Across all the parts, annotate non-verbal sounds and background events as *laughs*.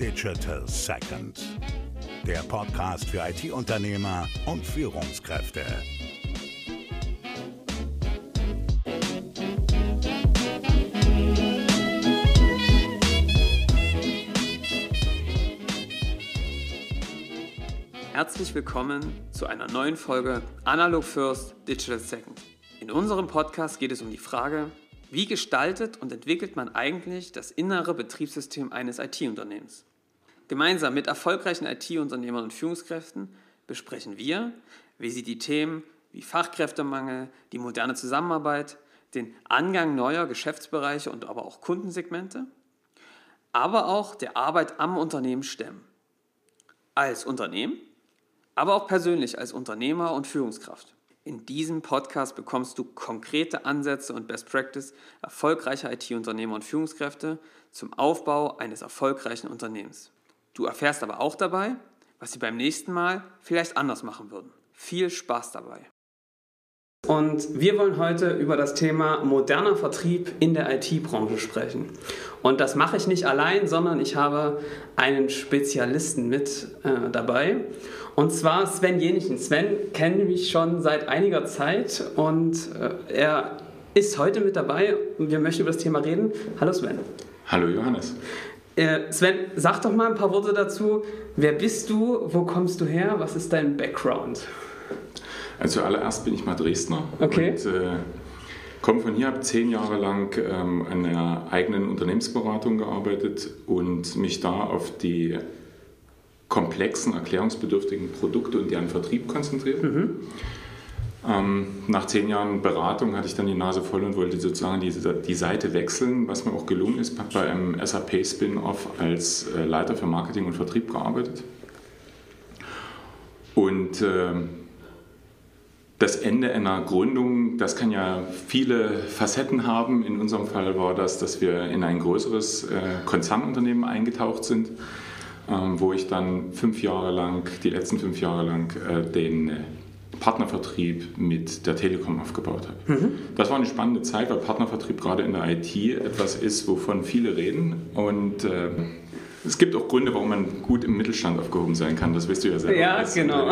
Digital Second. Der Podcast für IT-Unternehmer und Führungskräfte. Herzlich willkommen zu einer neuen Folge Analog First, Digital Second. In unserem Podcast geht es um die Frage, wie gestaltet und entwickelt man eigentlich das innere Betriebssystem eines IT-Unternehmens? Gemeinsam mit erfolgreichen IT-Unternehmern und Führungskräften besprechen wir, wie sie die Themen wie Fachkräftemangel, die moderne Zusammenarbeit, den Angang neuer Geschäftsbereiche und aber auch Kundensegmente, aber auch der Arbeit am Unternehmen stemmen. Als Unternehmen, aber auch persönlich als Unternehmer und Führungskraft. In diesem Podcast bekommst du konkrete Ansätze und Best Practice erfolgreicher IT-Unternehmer und Führungskräfte zum Aufbau eines erfolgreichen Unternehmens. Du erfährst aber auch dabei, was sie beim nächsten Mal vielleicht anders machen würden. Viel Spaß dabei! Und wir wollen heute über das Thema moderner Vertrieb in der IT-Branche sprechen. Und das mache ich nicht allein, sondern ich habe einen Spezialisten mit äh, dabei. Und zwar Sven Jenichen. Sven kennt mich schon seit einiger Zeit und äh, er ist heute mit dabei und wir möchten über das Thema reden. Hallo Sven. Hallo Johannes. Äh, Sven, sag doch mal ein paar Worte dazu. Wer bist du? Wo kommst du her? Was ist dein Background? Also zuallererst bin ich mal Dresdner okay. und äh, komme von hier, habe zehn Jahre lang ähm, an einer eigenen Unternehmensberatung gearbeitet und mich da auf die komplexen, erklärungsbedürftigen Produkte und deren Vertrieb konzentriert. Mhm. Ähm, nach zehn Jahren Beratung hatte ich dann die Nase voll und wollte sozusagen die, die Seite wechseln, was mir auch gelungen ist. Habe bei einem SAP-Spin-Off als äh, Leiter für Marketing und Vertrieb gearbeitet. Und äh, das Ende einer Gründung, das kann ja viele Facetten haben. In unserem Fall war das, dass wir in ein größeres äh, Konzernunternehmen eingetaucht sind, ähm, wo ich dann fünf Jahre lang, die letzten fünf Jahre lang, äh, den Partnervertrieb mit der Telekom aufgebaut habe. Mhm. Das war eine spannende Zeit, weil Partnervertrieb gerade in der IT etwas ist, wovon viele reden und äh, es gibt auch Gründe, warum man gut im Mittelstand aufgehoben sein kann, das weißt du ja selber. Ja, genau.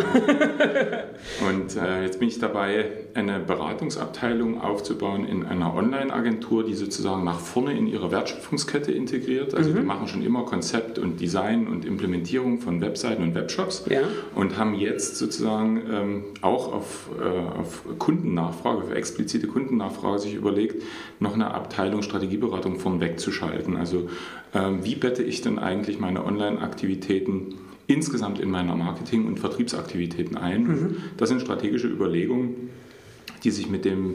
Und äh, jetzt bin ich dabei, eine Beratungsabteilung aufzubauen in einer Online-Agentur, die sozusagen nach vorne in ihre Wertschöpfungskette integriert. Also mhm. wir machen schon immer Konzept und Design und Implementierung von Webseiten und Webshops ja. und haben jetzt sozusagen ähm, auch auf, äh, auf Kundennachfrage, auf explizite Kundennachfrage sich überlegt, noch eine Abteilung Strategieberatung vorn wegzuschalten. Also ähm, wie bette ich denn eigentlich meine Online-Aktivitäten insgesamt in meiner Marketing- und Vertriebsaktivitäten ein? Mhm. Das sind strategische Überlegungen, die sich mit dem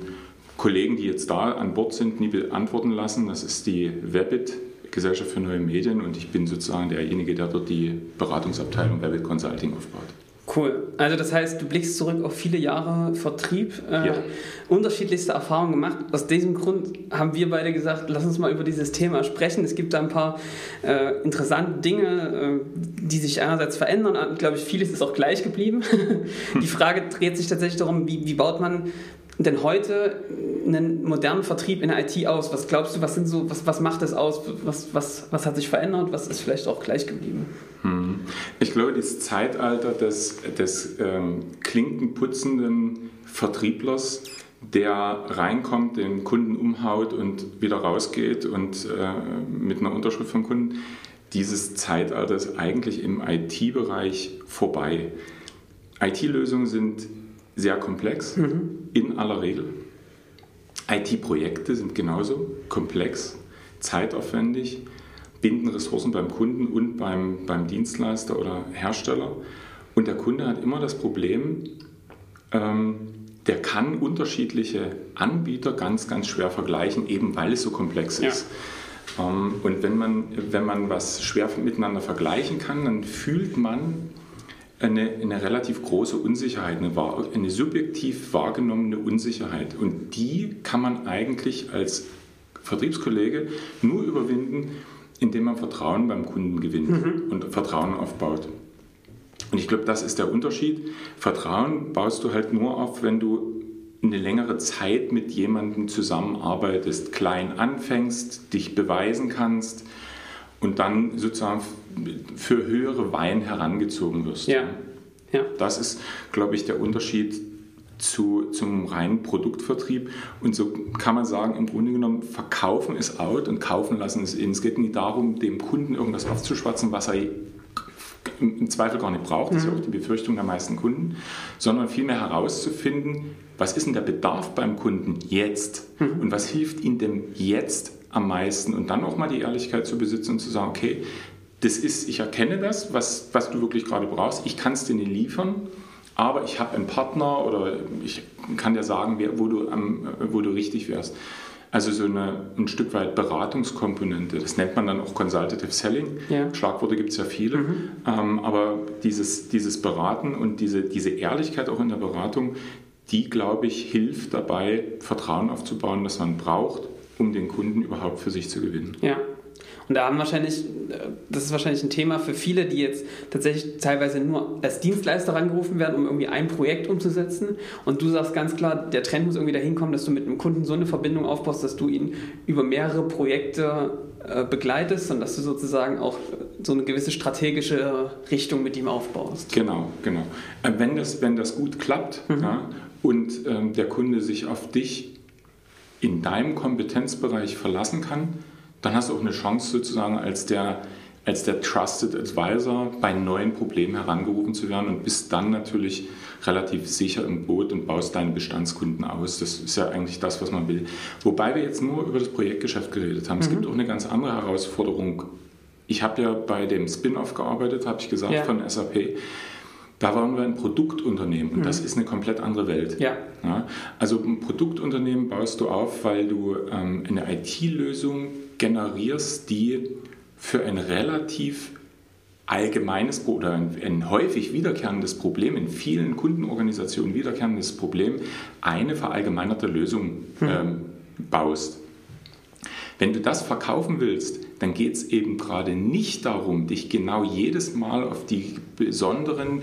Kollegen, die jetzt da an Bord sind, nie beantworten lassen. Das ist die Webit, Gesellschaft für neue Medien, und ich bin sozusagen derjenige, der dort die Beratungsabteilung Webit Consulting aufbaut. Cool. Also das heißt, du blickst zurück auf viele Jahre Vertrieb, äh, ja. unterschiedlichste Erfahrungen gemacht. Aus diesem Grund haben wir beide gesagt, lass uns mal über dieses Thema sprechen. Es gibt da ein paar äh, interessante Dinge, äh, die sich einerseits verändern. Ich glaube, vieles ist auch gleich geblieben. *laughs* Die Frage dreht sich tatsächlich darum, wie, wie baut man denn heute einen modernen Vertrieb in der IT aus? Was glaubst du, was sind so, was, was macht das aus? Was, was, was hat sich verändert? Was ist vielleicht auch gleich geblieben? Hm. Ich glaube, das Zeitalter des, des ähm, klinkenputzenden Vertrieblers, der reinkommt, den Kunden umhaut und wieder rausgeht und äh, mit einer Unterschrift vom Kunden, dieses Zeitalter ist eigentlich im IT-Bereich vorbei. IT-Lösungen sind sehr komplex, mhm. in aller Regel. IT-Projekte sind genauso komplex, zeitaufwendig, binden Ressourcen beim Kunden und beim, beim Dienstleister oder Hersteller. Und der Kunde hat immer das Problem, ähm, der kann unterschiedliche Anbieter ganz, ganz schwer vergleichen, eben weil es so komplex ist. Ja. Ähm, und wenn man, wenn man was schwer miteinander vergleichen kann, dann fühlt man eine, eine relativ große Unsicherheit, eine, eine subjektiv wahrgenommene Unsicherheit. Und die kann man eigentlich als Vertriebskollege nur überwinden, indem man Vertrauen beim Kunden gewinnt mhm. und Vertrauen aufbaut. Und ich glaube, das ist der Unterschied. Vertrauen baust du halt nur auf, wenn du eine längere Zeit mit jemandem zusammenarbeitest, klein anfängst, dich beweisen kannst und dann sozusagen für höhere Wein herangezogen wirst. Ja. ja. Das ist, glaube ich, der Unterschied zu, zum reinen Produktvertrieb. Und so kann man sagen, im Grunde genommen, verkaufen ist out und kaufen lassen ist in. Es geht nicht darum, dem Kunden irgendwas aufzuschwatzen, was er im Zweifel gar nicht braucht, das ist ja auch die Befürchtung der meisten Kunden, sondern vielmehr herauszufinden, was ist denn der Bedarf beim Kunden jetzt mhm. und was hilft ihm denn jetzt am meisten und dann auch mal die Ehrlichkeit zu besitzen und zu sagen, okay, das ist, ich erkenne das, was, was du wirklich gerade brauchst, ich kann es dir nicht liefern, aber ich habe einen Partner oder ich kann dir sagen, wo du, am, wo du richtig wärst. Also so eine, ein Stück weit Beratungskomponente. Das nennt man dann auch Consultative Selling. Ja. Schlagworte gibt es ja viele. Mhm. Ähm, aber dieses, dieses Beraten und diese, diese Ehrlichkeit auch in der Beratung, die, glaube ich, hilft dabei, Vertrauen aufzubauen, das man braucht, um den Kunden überhaupt für sich zu gewinnen. Ja, und da haben wahrscheinlich, das ist wahrscheinlich ein Thema für viele, die jetzt tatsächlich teilweise nur als Dienstleister rangerufen werden, um irgendwie ein Projekt umzusetzen. Und du sagst ganz klar, der Trend muss irgendwie dahin kommen, dass du mit einem Kunden so eine Verbindung aufbaust, dass du ihn über mehrere Projekte äh, begleitest und dass du sozusagen auch so eine gewisse strategische Richtung mit ihm aufbaust. Genau, genau. Äh, wenn das, wenn das gut klappt mhm. ja, und ähm, der Kunde sich auf dich in deinem Kompetenzbereich verlassen kann, dann hast du auch eine Chance sozusagen als der, als der Trusted Advisor bei neuen Problemen herangerufen zu werden und bist dann natürlich relativ sicher im Boot und baust deine Bestandskunden aus. Das ist ja eigentlich das, was man will. Wobei wir jetzt nur über das Projektgeschäft geredet haben. Mhm. Es gibt auch eine ganz andere Herausforderung. Ich habe ja bei dem Spin-off gearbeitet, habe ich gesagt, ja. von SAP. Da waren wir ein Produktunternehmen und mhm. das ist eine komplett andere Welt. Ja. ja. also ein Produktunternehmen baust du auf, weil du ähm, eine IT-Lösung generierst, die für ein relativ allgemeines oder ein, ein, häufig wiederkehrendes Problem, in vielen Kundenorganisationen wiederkehrendes Problem, eine verallgemeinerte Lösung hm. ähm, baust. Wenn du das verkaufen willst, dann geht es eben gerade nicht darum, dich genau jedes Mal auf die besonderen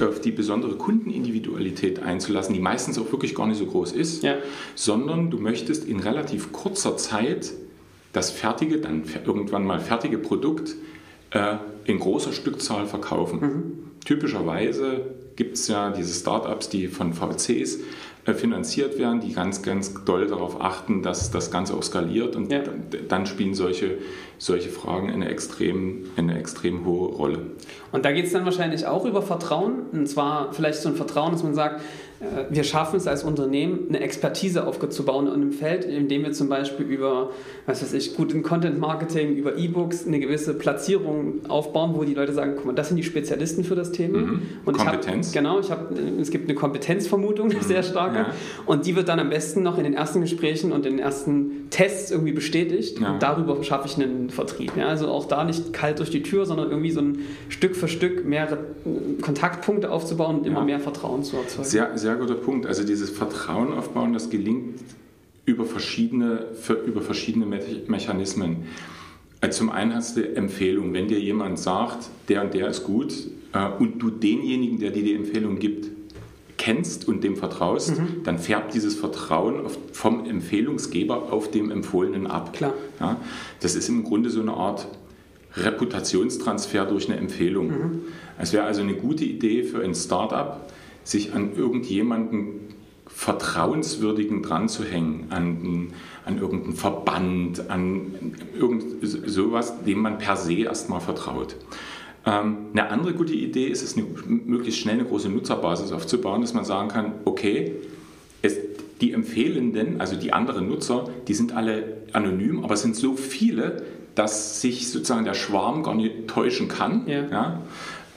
auf die besondere Kundenindividualität einzulassen, die meistens auch wirklich gar nicht so groß ist, ja. sondern du möchtest in relativ kurzer Zeit das fertige, dann irgendwann mal fertige Produkt äh, in großer Stückzahl verkaufen. Mhm. Typischerweise gibt es ja diese Startups, die von VCs äh, finanziert werden, die ganz, ganz doll darauf achten, dass das Ganze auch skaliert und ja. dann, dann, spielen solche, solche Fragen eine extrem, eine extrem hohe Rolle. Und da geht es dann wahrscheinlich auch über Vertrauen, und zwar vielleicht so ein Vertrauen, dass man sagt, wir schaffen es als Unternehmen, eine Expertise aufzubauen in einem Feld, indem wir zum Beispiel über, was weiß ich, guten Content Marketing, über E-Books eine gewisse Platzierung aufbauen, wo die Leute sagen, guck mal, das sind die Spezialisten für das Thema. Mhm. Und Kompetenz. Ich hab, genau, ich habe, es gibt eine Kompetenzvermutung, eine mhm. sehr starke, ja. und die wird dann am besten noch in den ersten Gesprächen und in den ersten Tests irgendwie bestätigt. Ja. Und darüber schaffe ich einen Vertrieb. Ja, also auch da nicht kalt durch die Tür, sondern irgendwie so ein Stück für Stück mehrere Kontaktpunkte aufzubauen und immer mehr Vertrauen zu erzeugen. Sehr, sehr guter Punkt. Also dieses Vertrauen aufbauen, das gelingt über verschiedene, über verschiedene Mechanismen. Also zum einen hast du Empfehlung. Wenn dir jemand sagt, der und der ist gut äh, und du denjenigen, der dir die Empfehlung gibt, kennst und dem vertraust, mhm. dann färbt dieses Vertrauen vom Empfehlungsgeber auf dem Empfohlenen ab. Klar. Ja, das ist im Grunde so eine Art Reputationstransfer durch eine Empfehlung. Mhm. Es wäre also eine gute Idee für ein Startup, sich an irgendjemanden Vertrauenswürdigen dran zu hängen, an, an irgendeinen Verband, an irgend sowas, dem man per se erstmal vertraut. Ähm, eine andere gute Idee ist es, eine, möglichst schnell eine große Nutzerbasis aufzubauen, dass man sagen kann, okay, es, die Empfehlenden, also die anderen Nutzer, die sind alle anonym, aber es sind so viele, dass sich sozusagen der Schwarm gar nicht täuschen kann. Ja. ja?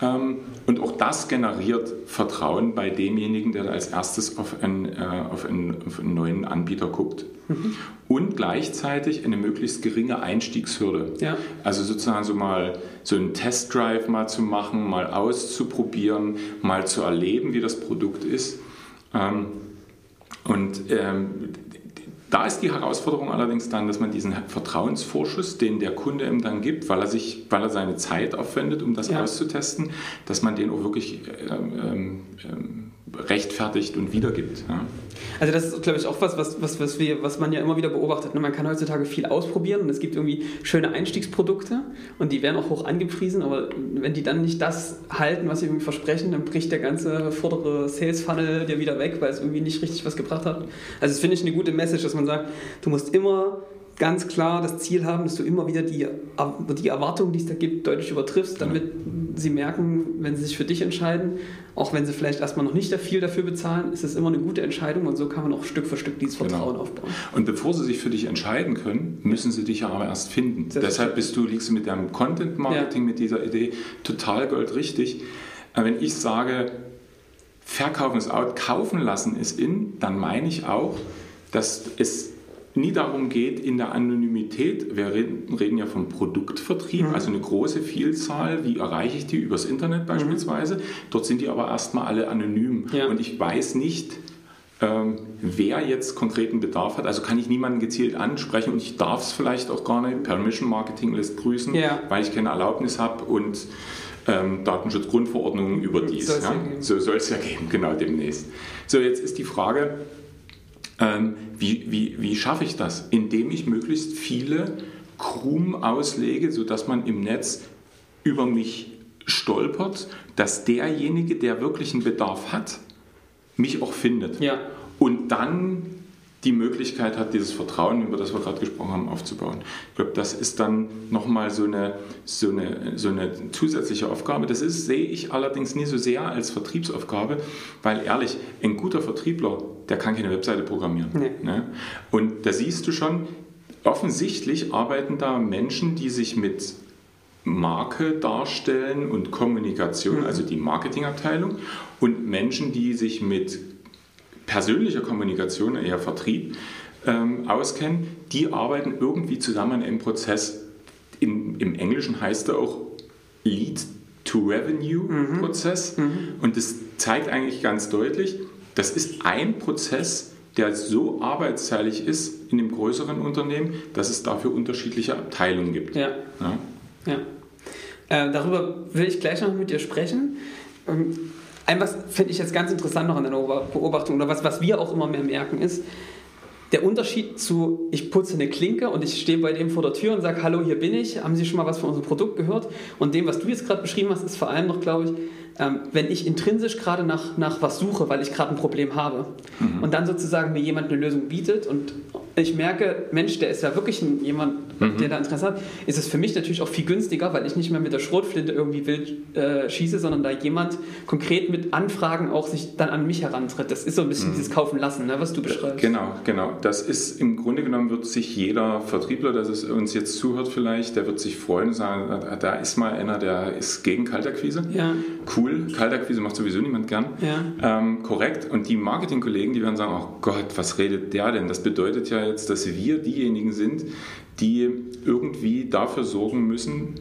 Ähm, und auch das generiert Vertrauen bei demjenigen, der als erstes auf einen, äh, auf einen, auf einen neuen Anbieter guckt. Mhm. Und gleichzeitig eine möglichst geringe Einstiegshürde. Ja. Also sozusagen so mal so einen Testdrive mal zu machen, mal auszuprobieren, mal zu erleben, wie das Produkt ist. Ähm, und ähm, da ist die Herausforderung allerdings dann, dass man diesen Vertrauensvorschuss, den der Kunde ihm dann gibt, weil er, sich, weil er seine Zeit aufwendet, um das ja. auszutesten, dass man den auch wirklich ähm, ähm, rechtfertigt und wiedergibt. Ja. Also das ist, glaube ich, auch was, was, was, was, wir, was man ja immer wieder beobachtet. Ne? Man kann heutzutage viel ausprobieren und es gibt irgendwie schöne Einstiegsprodukte und die werden auch hoch angepriesen, aber wenn die dann nicht das halten, was sie irgendwie versprechen, dann bricht der ganze vordere Sales-Funnel dir wieder weg, weil es irgendwie nicht richtig was gebracht hat. Also das finde ich eine gute Message, dass man sagt, du musst immer ganz klar das Ziel haben, dass du immer wieder die, die Erwartungen, die es da gibt, deutlich übertriffst, damit ja. sie merken, wenn sie sich für dich entscheiden, auch wenn sie vielleicht erstmal noch nicht viel dafür bezahlen, ist es immer eine gute Entscheidung und so kann man auch Stück für Stück dieses genau. Vertrauen genau. aufbauen. Und bevor sie sich für dich entscheiden können, müssen sie dich ja aber erst finden. Deshalb bist du, liegst du mit deinem Content Marketing, ja. mit dieser Idee total goldrichtig. Wenn ich sage, verkaufen ist out, kaufen lassen ist in, dann meine ich auch, dass es nie darum geht, in der Anonymität, wir reden, reden ja vom Produktvertrieb, mhm. also eine große Vielzahl, wie erreiche ich die übers Internet mhm. beispielsweise. Mhm. Dort sind die aber erstmal alle anonym. Ja. Und ich weiß nicht, ähm, wer jetzt konkreten Bedarf hat. Also kann ich niemanden gezielt ansprechen und ich darf es vielleicht auch gar nicht. Permission Marketing lässt grüßen, ja. weil ich keine Erlaubnis habe und ähm, Datenschutzgrundverordnung überdies. Soll's ja? So soll es ja geben, genau demnächst. So, jetzt ist die Frage, ähm, wie, wie, wie schaffe ich das? Indem ich möglichst viele Krumm auslege, sodass man im Netz über mich stolpert, dass derjenige, der wirklich einen Bedarf hat, mich auch findet. Ja. Und dann die Möglichkeit hat, dieses Vertrauen, über das wir gerade gesprochen haben, aufzubauen. Ich glaube, das ist dann nochmal so eine, so, eine, so eine zusätzliche Aufgabe. Das ist, sehe ich allerdings nie so sehr als Vertriebsaufgabe, weil ehrlich, ein guter Vertriebler, der kann keine Webseite programmieren. Nee. Ne? Und da siehst du schon, offensichtlich arbeiten da Menschen, die sich mit Marke darstellen und Kommunikation, mhm. also die Marketingabteilung, und Menschen, die sich mit persönlicher Kommunikation, eher Vertrieb, ähm, auskennen, die arbeiten irgendwie zusammen im Prozess. Im, im Englischen heißt er auch Lead to Revenue mhm. Prozess. Mhm. Und das zeigt eigentlich ganz deutlich, das ist ein Prozess, der so arbeitsteilig ist in dem größeren Unternehmen, dass es dafür unterschiedliche Abteilungen gibt. Ja. ja. ja. Äh, darüber will ich gleich noch mit dir sprechen. Ähm, ein was finde ich jetzt ganz interessant noch an der Beobachtung oder was, was wir auch immer mehr merken ist, der Unterschied zu, ich putze eine Klinke und ich stehe bei dem vor der Tür und sage, hallo, hier bin ich, haben Sie schon mal was von unserem Produkt gehört? Und dem, was du jetzt gerade beschrieben hast, ist vor allem noch, glaube ich, ähm, wenn ich intrinsisch gerade nach, nach was suche, weil ich gerade ein Problem habe mhm. und dann sozusagen mir jemand eine Lösung bietet und ich merke, Mensch, der ist ja wirklich ein, jemand, mhm. der da Interesse hat, ist es für mich natürlich auch viel günstiger, weil ich nicht mehr mit der Schrotflinte irgendwie wild äh, schieße, sondern da jemand konkret mit Anfragen auch sich dann an mich herantritt. Das ist so ein bisschen mhm. dieses Kaufen lassen, ne, was du beschreibst. Genau, genau. Das ist im Grunde genommen wird sich jeder Vertriebler, der uns jetzt zuhört vielleicht, der wird sich freuen und sagen, da ist mal einer, der ist gegen Kaltakquise. Ja. Cool, Kaltakquise macht sowieso niemand gern. Ja. Ähm, korrekt. Und die Marketingkollegen, die werden sagen, oh Gott, was redet der denn? Das bedeutet ja jetzt, dass wir diejenigen sind, die irgendwie dafür sorgen müssen,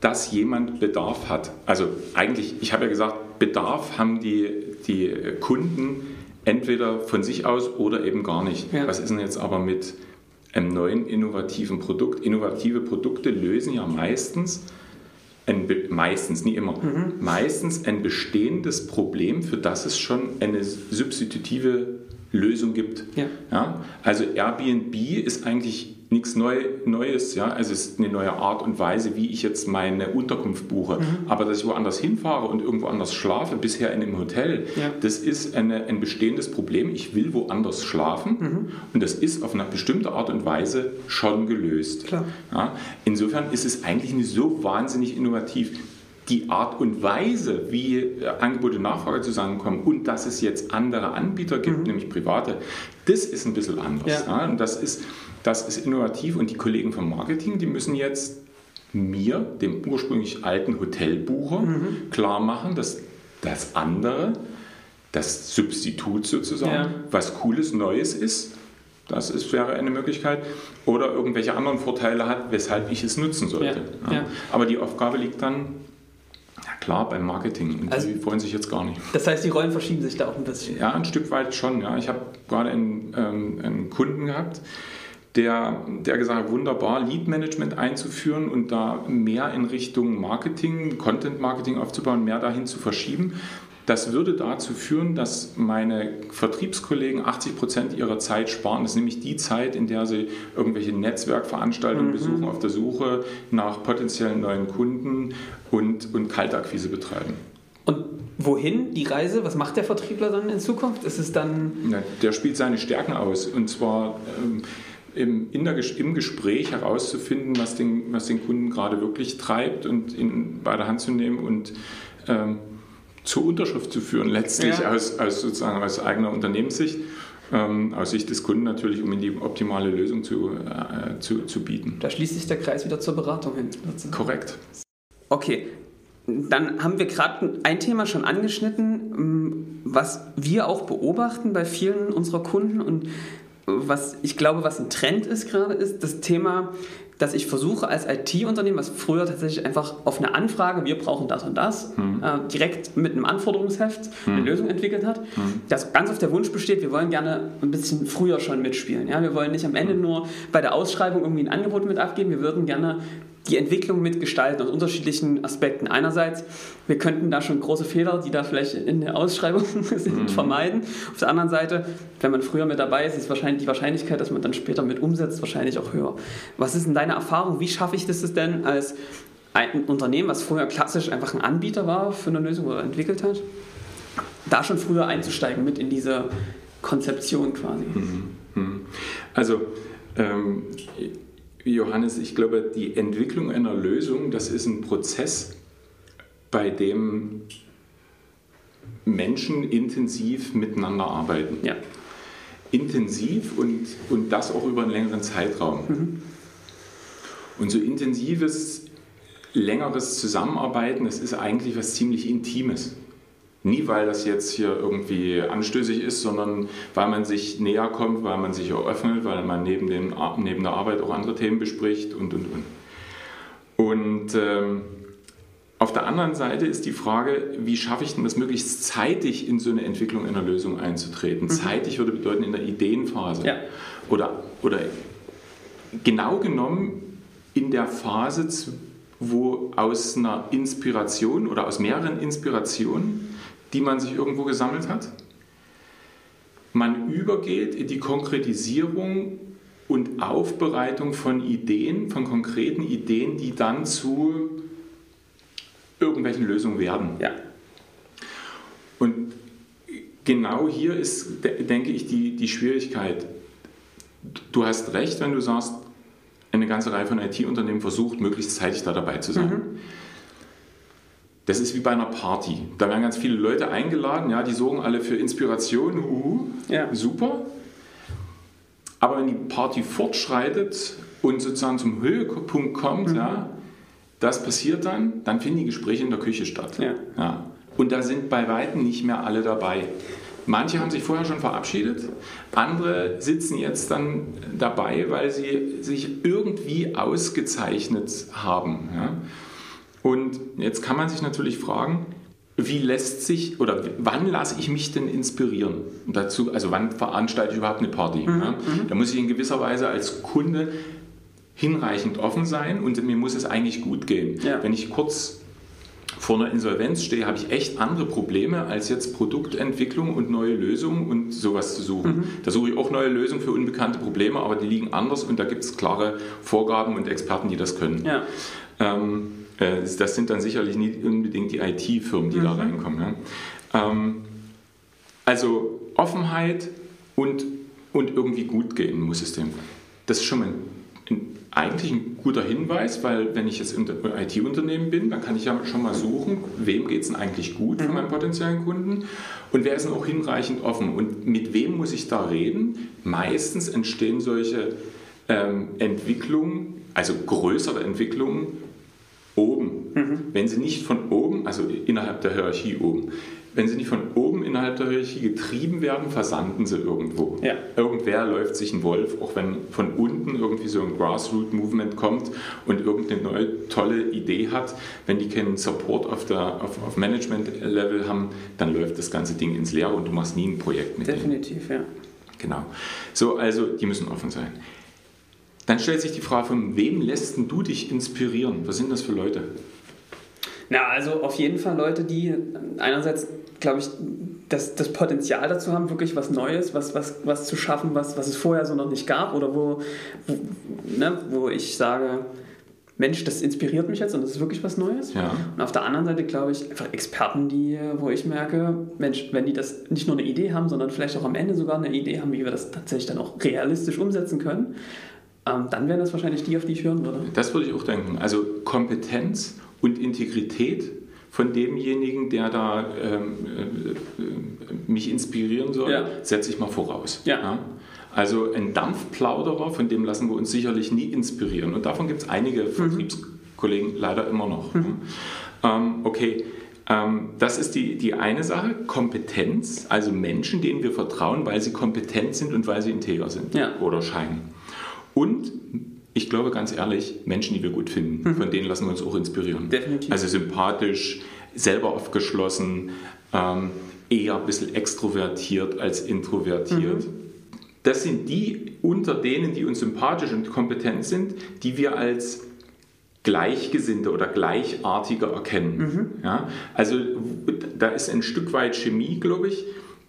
dass jemand Bedarf hat. Also eigentlich, ich habe ja gesagt, Bedarf haben die, die Kunden entweder von sich aus oder eben gar nicht. Ja. Was ist denn jetzt aber mit einem neuen innovativen Produkt? Innovative Produkte lösen ja meistens, ein, meistens, nie immer, mhm. meistens ein bestehendes Problem, für das es schon eine substitutive Lösung gibt. Ja. ja. Also Airbnb ist eigentlich nichts Neu Neues, ja. Also es ist eine neue Art und Weise, wie ich jetzt meine Unterkunft buche. Mhm. Aber dass ich woanders hinfahre und irgendwo anders schlafe, bisher in einem Hotel, ja. das ist eine, ein bestehendes Problem. Ich will woanders schlafen mhm. und das ist auf eine bestimmte Art und Weise schon gelöst. Ja. Insofern ist es eigentlich nicht so wahnsinnig innovativ die Art und Weise, wie äh, Angebot und Nachfrage zusammenkommen und dass es jetzt andere Anbieter gibt, mhm. nämlich private, das ist ein bisschen anders. Ja. Ja, und das ist, das ist innovativ und die Kollegen vom Marketing, die müssen jetzt mir, dem ursprünglich alten Hotelbucher, mhm. klar machen, dass das andere, das Substitut sozusagen, ja. was Cooles, Neues ist. Das ist, wäre eine Möglichkeit. Oder irgendwelche anderen Vorteile hat, weshalb ich es nutzen sollte. Aber die Aufgabe liegt dann klar beim Marketing. Und also, die freuen sich jetzt gar nicht. Das heißt, die Rollen verschieben sich da auch ein bisschen. Ja, ein Stück weit schon. Ja. Ich habe gerade einen, ähm, einen Kunden gehabt, der, der gesagt hat, wunderbar, Lead Management einzuführen und da mehr in Richtung Marketing, Content Marketing aufzubauen, mehr dahin zu verschieben. Das würde dazu führen, dass meine Vertriebskollegen 80 Prozent ihrer Zeit sparen. Das ist nämlich die Zeit, in der sie irgendwelche Netzwerkveranstaltungen mhm. besuchen, auf der Suche nach potenziellen neuen Kunden und, und Kaltakquise betreiben. Und wohin die Reise? Was macht der Vertriebler dann in Zukunft? Ist es dann. Ja, der spielt seine Stärken aus. Und zwar. Ähm, im, der, im Gespräch herauszufinden, was den, was den Kunden gerade wirklich treibt und ihn bei der Hand zu nehmen und ähm, zur Unterschrift zu führen, letztlich ja. aus, aus, sozusagen aus eigener Unternehmenssicht, ähm, aus Sicht des Kunden natürlich, um ihm die optimale Lösung zu, äh, zu, zu bieten. Da schließt sich der Kreis wieder zur Beratung hin. Korrekt. Okay, dann haben wir gerade ein Thema schon angeschnitten, ähm, was wir auch beobachten bei vielen unserer Kunden und was ich glaube, was ein Trend ist gerade, ist das Thema dass ich versuche als IT-Unternehmen, was früher tatsächlich einfach auf eine Anfrage, wir brauchen das und das, mhm. äh, direkt mit einem Anforderungsheft mhm. eine Lösung entwickelt hat, mhm. dass ganz oft der Wunsch besteht, wir wollen gerne ein bisschen früher schon mitspielen. Ja? Wir wollen nicht am Ende hm. nur bei der Ausschreibung irgendwie ein Angebot mit abgeben, wir würden gerne die Entwicklung mitgestalten aus unterschiedlichen Aspekten. Einerseits, wir könnten da schon große Fehler, die da vielleicht in der Ausschreibung *laughs* sind, mhm. vermeiden. Auf der anderen Seite, wenn man früher mit dabei ist, ist wahrscheinlich die Wahrscheinlichkeit, dass man dann später mit umsetzt, wahrscheinlich auch höher. Was ist denn deine Erfahrung? Wie schaffe ich das denn als ein Unternehmen, was vorher klassisch einfach ein Anbieter war für eine Lösung oder entwickelt hat, da schon früher einzusteigen mit in diese Konzeption quasi? Mhm. mhm. Also ähm, Johannes, ich glaube, die Entwicklung einer Lösung, das ist ein Prozess, bei dem Menschen intensiv miteinander arbeiten. Ja. Intensiv und, und das auch über einen längeren Zeitraum. Mhm. Und so intensives, längeres Zusammenarbeiten, das ist eigentlich was ziemlich Intimes. Nie, weil das jetzt hier irgendwie anstößig ist, sondern weil man sich näher kommt, weil man sich eröffnet, weil man neben, dem, neben der Arbeit auch andere Themen bespricht und, und, und. Und ähm, auf der anderen Seite ist die Frage, wie schaffe ich denn das möglichst zeitig in so eine Entwicklung einer Lösung einzutreten? Mhm. Zeitig würde bedeuten in der Ideenphase. Ja. Oder, oder genau genommen in der Phase, wo aus einer Inspiration oder aus mehreren Inspirationen die man sich irgendwo gesammelt hat. Man übergeht in die Konkretisierung und Aufbereitung von Ideen, von konkreten Ideen, die dann zu irgendwelchen Lösungen werden. Ja. Und genau hier ist, denke ich, die, die Schwierigkeit. Du hast recht, wenn du sagst, eine ganze Reihe von IT-Unternehmen versucht, möglichst zeitig da dabei zu sein. Mhm. Das ist wie bei einer Party. Da werden ganz viele Leute eingeladen, ja, die sorgen alle für Inspiration, uh, ja. super. Aber wenn die Party fortschreitet und sozusagen zum Höhepunkt kommt, mhm. ja, das passiert dann, dann finden die Gespräche in der Küche statt. Ja. Ja. Und da sind bei Weitem nicht mehr alle dabei. Manche haben sich vorher schon verabschiedet, andere sitzen jetzt dann dabei, weil sie sich irgendwie ausgezeichnet haben. Ja. Und jetzt kann man sich natürlich fragen, wie lässt sich oder wann lasse ich mich denn inspirieren? dazu, also wann veranstalte ich überhaupt eine Party? Mhm? Mhm. Da muss ich in gewisser Weise als Kunde hinreichend offen sein und mir muss es eigentlich gut gehen. Ja. Wenn ich kurz vor einer Insolvenz stehe, habe ich echt andere Probleme als jetzt Produktentwicklung und neue Lösungen und sowas zu suchen. Mhm. Da suche ich auch neue Lösungen für unbekannte Probleme, aber die liegen anders und da gibt es klare Vorgaben und Experten, die das können. Ja. Ähm, äh, das sind dann sicherlich nicht unbedingt die IT-Firmen, die mhm. da reinkommen. Ja. Ähm, also Offenheit und, und irgendwie gut gehen muss es dem. Das ist schon mal ein, eigentlich ein guter Hinweis, weil wenn ich jetzt im IT-Unternehmen bin, dann kann ich ja schon mal suchen, wem geht es denn eigentlich gut von mhm. meinen potenziellen Kunden und wer ist denn auch hinreichend offen und mit wem muss ich da reden. Meistens entstehen solche ähm, Entwicklungen, also größere Entwicklungen, oben. Mhm. Wenn sie nicht von oben, also innerhalb der Hierarchie oben, wenn sie nicht von oben innerhalb der Hierarchie getrieben werden, versanden sie irgendwo. Ja. Irgendwer läuft sich ein Wolf, auch wenn von unten irgendwie so ein Grassroot-Movement kommt und irgendeine neue tolle Idee hat. Wenn die keinen Support auf, der, auf, auf Management-Level haben, dann läuft das ganze Ding ins Leere und du machst nie ein Projekt mit Definitiv, denen. ja. Genau. So, also die müssen offen sein. Dann stellt sich die Frage, von wem lässt du dich inspirieren? Was sind das für Leute? Na, also auf jeden Fall Leute, die einerseits, glaube ich, das, das Potenzial dazu haben, wirklich was Neues, was, was, was zu schaffen, was, was es vorher so noch nicht gab oder wo, wo, ne, wo ich sage, Mensch, das inspiriert mich jetzt und das ist wirklich was Neues. Ja. Und auf der anderen Seite glaube ich einfach Experten, die, wo ich merke, Mensch, wenn die das nicht nur eine Idee haben, sondern vielleicht auch am Ende sogar eine Idee haben, wie wir das tatsächlich dann auch realistisch umsetzen können, dann wären das wahrscheinlich die, auf die ich hören würde. Das würde ich auch denken. Also Kompetenz und Integrität von demjenigen, der da ähm, äh, mich inspirieren soll, Ja. setze ich mal voraus. Ja. Also ein Dampfplauderer, von dem lassen wir uns sicherlich nie inspirieren. Und davon gibt es einige Vertriebskollegen leider immer noch. Ähm, okay, ähm, das ist die, die eine Sache. Kompetenz, also Menschen, denen wir vertrauen, weil sie kompetent sind und weil sie integer sind Ja. oder scheinen. Und ich glaube ganz ehrlich, Menschen, die wir gut finden, von denen lassen wir uns auch inspirieren. Definitiv. Also sympathisch, selber aufgeschlossen, ähm, eher ein bisschen extrovertiert als introvertiert. Das sind die unter denen, die uns sympathisch und kompetent sind, die wir als Gleichgesinnte oder Gleichartige erkennen. Ja? Also da ist ein Stück weit Chemie, glaube ich,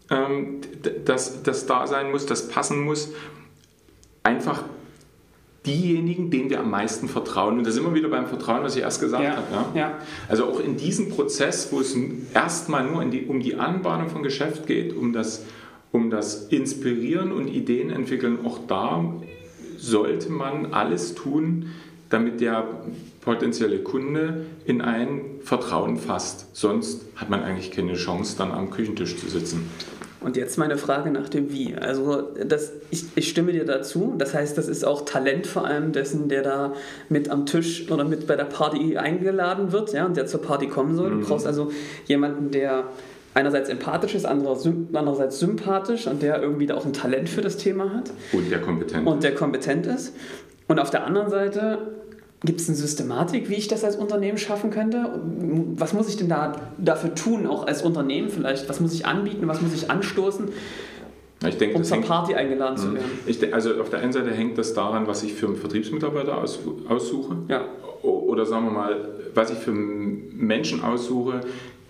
ähm, das, das da sein muss, das passen muss. Einfach diejenigen, denen wir am meisten vertrauen. Und da sind wir wieder beim Vertrauen, was ich erst gesagt Ja, habe. Ja? ja. Also auch in diesem Prozess, wo es erstmal nur die, um die Anbahnung von Geschäft geht, um das, um das Inspirieren und Ideen entwickeln, auch da sollte man alles tun, damit der potenzielle Kunde in ein Vertrauen fasst. Sonst hat man eigentlich keine Chance, dann am Küchentisch zu sitzen. Und jetzt meine Frage nach dem Wie. Also das, ich, ich stimme dir dazu. Das heißt, das ist auch Talent vor allem dessen, der da mit am Tisch oder mit bei der Party eingeladen wird, ja, und der zur Party kommen soll. Du brauchst also jemanden, der einerseits empathisch ist, andererseits andererseits sympathisch und der irgendwie da auch ein Talent für das Thema hat Und der kompetent. und der kompetent ist. Und auf der anderen Seite gibt es eine Systematik, wie ich das als Unternehmen schaffen könnte? Was muss ich denn da dafür tun, auch als Unternehmen vielleicht? Was muss ich anbieten? Was muss ich anstoßen, ich denke, um das zur hängt- Party eingeladen zu werden? Ich, also auf der einen Seite hängt das daran, was ich für einen Vertriebsmitarbeiter aus, aussuche. Ja. Oder sagen wir mal, was ich für Menschen aussuche,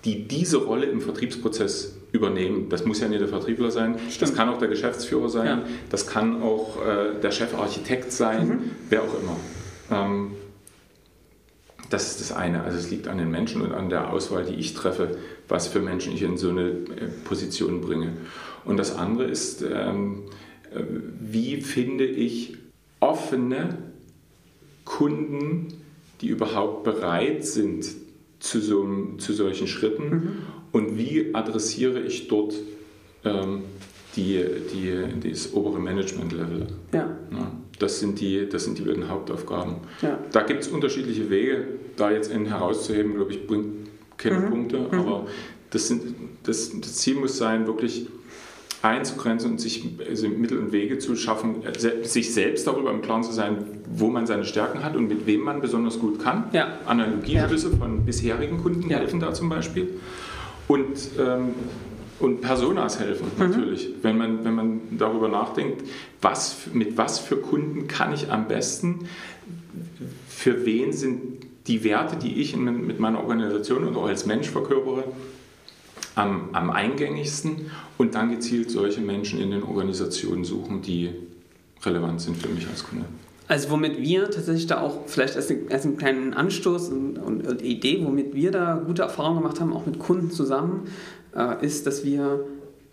die diese Rolle im Vertriebsprozess übernehmen. Das muss ja nicht der Vertriebler sein, das Stimmt. kann auch der Geschäftsführer sein, Ja. das kann auch äh, der Chefarchitekt sein, wer auch immer. Ähm, das ist das eine. Also es liegt an den Menschen und an der Auswahl, die ich treffe, was für Menschen ich in so eine äh, Position bringe. Und das andere ist, ähm, äh, wie finde ich offene Kunden, die überhaupt bereit sind zu, so, zu solchen Schritten und wie adressiere ich dort ähm, die, die, das obere Management-Level. Ja. Ja, das, sind die, das sind die beiden Hauptaufgaben. Ja. Da gibt es unterschiedliche Wege. Da jetzt einen herauszuheben, glaube ich, bringt keine Punkte. Aber das, sind, das, das Ziel muss sein, wirklich einzugrenzen und sich also Mittel und Wege zu schaffen, äh, sich selbst darüber im Klaren zu sein, wo man seine Stärken hat und mit wem man besonders gut kann. Ja. Analogieflüsse von bisherigen Kunden Ja. helfen da zum Beispiel. Und, ähm, und Personas helfen natürlich, wenn, man, wenn man darüber nachdenkt, was, mit was für Kunden kann ich am besten, für wen sind die Werte, die ich in, mit meiner Organisation und auch als Mensch verkörpere, am, am eingängigsten und dann gezielt solche Menschen in den Organisationen suchen, die relevant sind für mich als Kunde. Also womit wir tatsächlich da auch vielleicht als, einen- als einen kleinen Anstoß und, und, und Idee, womit wir da gute Erfahrungen gemacht haben, auch mit Kunden zusammen, äh, ist, dass wir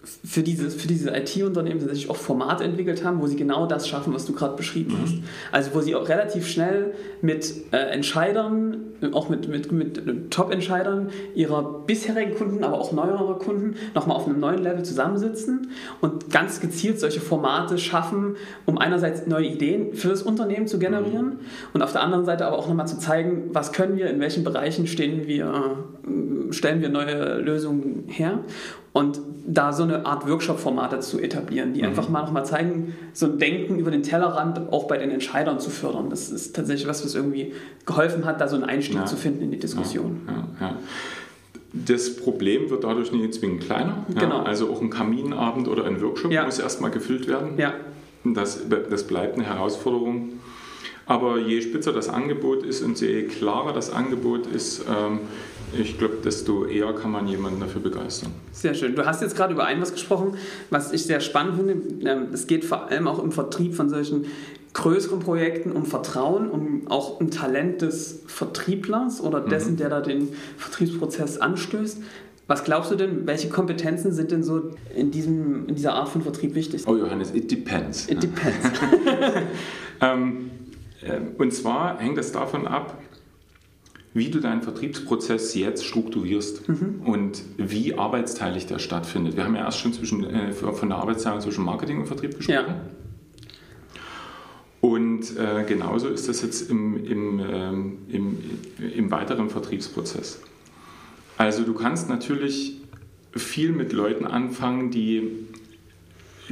für dieses, für diese IT-Unternehmen tatsächlich auch Formate entwickelt haben, wo sie genau das schaffen, was du gerade beschrieben hast. Also wo sie auch relativ schnell mit äh, Entscheidern, auch mit, mit, mit Top-Entscheidern ihrer bisherigen Kunden, aber auch neuerer Kunden nochmal auf einem neuen Level zusammensitzen und ganz gezielt solche Formate schaffen, um einerseits neue Ideen für das Unternehmen zu generieren und auf der anderen Seite aber auch nochmal zu zeigen, was können wir, in welchen Bereichen stehen wir, äh, stellen wir neue Lösungen her. Und da so eine Art Workshop-Formate zu etablieren, die einfach mal nochmal zeigen, so ein Denken über den Tellerrand auch bei den Entscheidern zu fördern. Das ist tatsächlich was, was irgendwie geholfen hat, da so einen Einstieg Ja. zu finden in die Diskussion. Ja, ja. Das Problem wird dadurch nicht zwingend kleiner. Genau. Also auch ein Kaminabend oder ein Workshop muss erstmal gefüllt werden. Ja, Das, das bleibt eine Herausforderung. Aber je spitzer das Angebot ist und je klarer das Angebot ist, ähm, ich glaube, desto eher kann man jemanden dafür begeistern. Sehr schön. Du hast jetzt gerade über ein was gesprochen, was ich sehr spannend finde. Ähm, es geht vor allem auch im Vertrieb von solchen größeren Projekten um Vertrauen, um auch um Talent des Vertrieblers oder dessen, mhm. der da den Vertriebsprozess anstößt. Was glaubst du denn, welche Kompetenzen sind denn so in, diesem, in dieser Art von Vertrieb wichtig? Oh Johannes, it depends. It depends. *laughs* ähm, äh, und zwar hängt es davon ab, wie du deinen Vertriebsprozess jetzt strukturierst mhm. und wie arbeitsteilig der stattfindet. Wir haben ja erst schon zwischen, äh, von der Arbeitsteilung zwischen Marketing und Vertrieb gesprochen. Ja. Und äh, genauso ist das jetzt im, im, ähm, im, im weiteren Vertriebsprozess. Also du kannst natürlich viel mit Leuten anfangen, die,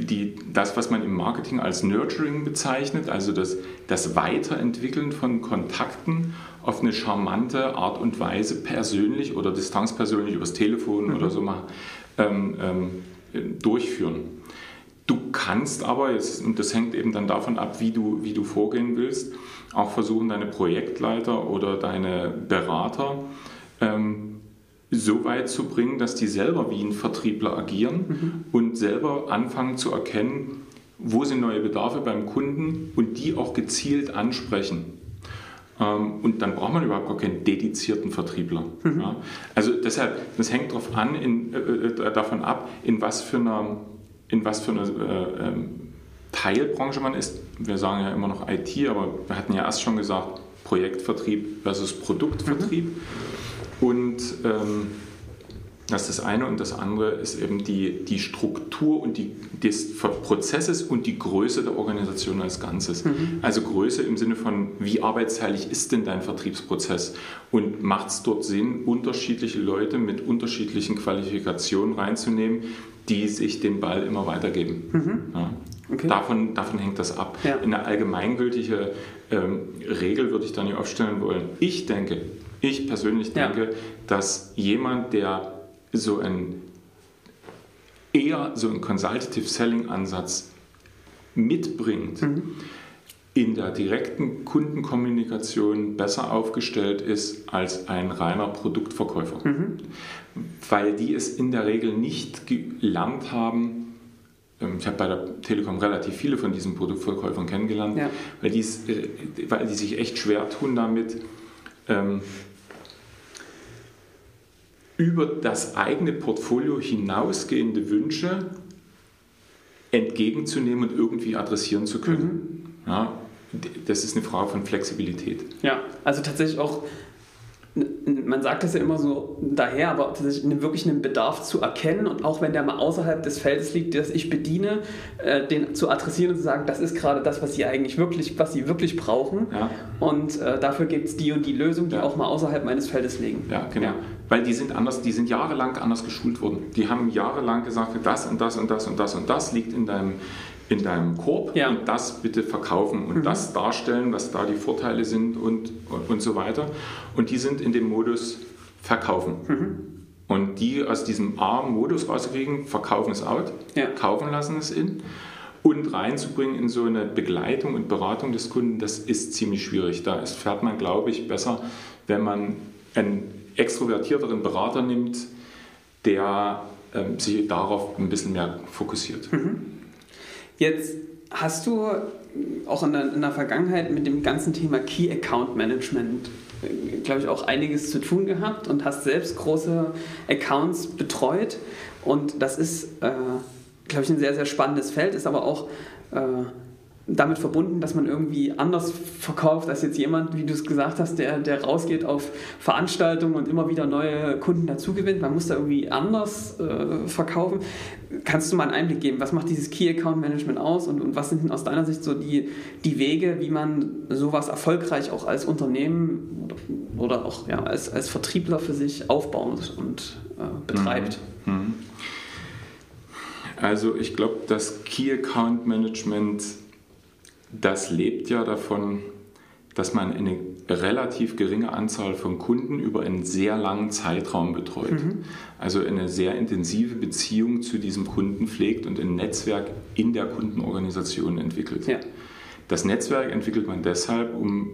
die das, was man im Marketing als Nurturing bezeichnet, also das, das Weiterentwickeln von Kontakten auf eine charmante Art und Weise persönlich oder distanzpersönlich übers Telefon mhm. oder so mal ähm, ähm, durchführen. Du kannst aber, jetzt, und das hängt eben dann davon ab, wie du, wie du vorgehen willst, auch versuchen, deine Projektleiter oder deine Berater ähm, so weit zu bringen, dass die selber wie ein Vertriebler agieren mhm. und selber anfangen zu erkennen, wo sind neue Bedarfe beim Kunden und die auch gezielt ansprechen. Ähm, und dann braucht man überhaupt gar keinen dedizierten Vertriebler. Mhm. Ja. Also deshalb, das hängt drauf an, in, äh, äh davon ab, in was für einer in was für eine äh, ähm, Teilbranche man ist. Wir sagen ja immer noch IT, aber wir hatten ja erst schon gesagt, Projektvertrieb versus Produktvertrieb. Mhm. Und ähm, das ist das eine und das andere ist eben die, die Struktur und die, des Prozesses und die Größe der Organisation als Ganzes. Mhm. Also Größe im Sinne von, wie arbeitsteilig ist denn dein Vertriebsprozess und macht es dort Sinn, unterschiedliche Leute mit unterschiedlichen Qualifikationen reinzunehmen, die sich den Ball immer weitergeben. Mhm. Ja. Okay. Davon, davon hängt das ab. Ja. Eine allgemeingültige ähm, Regel würde ich da nicht aufstellen wollen. Ich denke, ich persönlich denke, ja. dass jemand, der so ein eher so einen Consultative Selling Ansatz mitbringt, mhm. in der direkten Kundenkommunikation besser aufgestellt ist als ein reiner Produktverkäufer. Mhm weil die es in der Regel nicht gelernt haben. Ähm, ich habe bei der Telekom relativ viele von diesen Produktverkäufern kennengelernt, ja. weil, die äh, weil die sich echt schwer tun damit, ähm, über das eigene Portfolio hinausgehende Wünsche entgegenzunehmen und irgendwie adressieren zu können. Mhm. Ja, das ist eine Frage von Flexibilität. Ja, also tatsächlich auch man sagt das ja immer so daher, aber tatsächlich wirklich einen Bedarf zu erkennen und auch wenn der mal außerhalb des Feldes liegt, das ich bediene, äh, den zu adressieren und zu sagen, das ist gerade das, was sie eigentlich wirklich, was sie wirklich brauchen. Ja. Und äh, dafür gibt es die und die Lösung, die ja. auch mal außerhalb meines Feldes liegen. Ja, genau. Weil die sind anders, die sind jahrelang anders geschult worden. Die haben jahrelang gesagt, das und das und das und das und das liegt in deinem in deinem Korb ja. und das bitte verkaufen und mhm. das darstellen, was da die Vorteile sind und, und, und, so weiter. Und die sind in dem Modus verkaufen. Mhm. Und die aus diesem A-Modus rauszukriegen, verkaufen es out, ja. kaufen lassen es in und reinzubringen in so eine Begleitung und Beratung des Kunden, das ist ziemlich schwierig. Da fährt man, glaube ich, besser, wenn man einen extrovertierteren Berater nimmt, der ähm, sich darauf ein bisschen mehr fokussiert. Mhm. Jetzt hast du auch in der, in der Vergangenheit mit dem ganzen Thema Key Account Management, äh, glaube ich, auch einiges zu tun gehabt und hast selbst große Accounts betreut. Und das ist, äh, glaube ich, ein sehr, sehr spannendes Feld, ist aber auch äh, damit verbunden, dass man irgendwie anders verkauft als jetzt jemand, wie du es gesagt hast, der, der rausgeht auf Veranstaltungen und immer wieder neue Kunden dazugewinnt. Man muss da irgendwie anders äh, verkaufen. Kannst du mal einen Einblick geben, was macht dieses Key Account Management aus und, und was sind denn aus deiner Sicht so die, die Wege, wie man sowas erfolgreich auch als Unternehmen oder, auch ja, als, als Vertriebler für sich aufbaut und äh, betreibt? Mhm. Mhm. Also ich glaube, das Key Account Management das lebt ja davon, dass man eine relativ geringe Anzahl von Kunden über einen sehr langen Zeitraum betreut. Mhm. Also eine sehr intensive Beziehung zu diesem Kunden pflegt und ein Netzwerk in der Kundenorganisation entwickelt. Ja. Das Netzwerk entwickelt man deshalb, um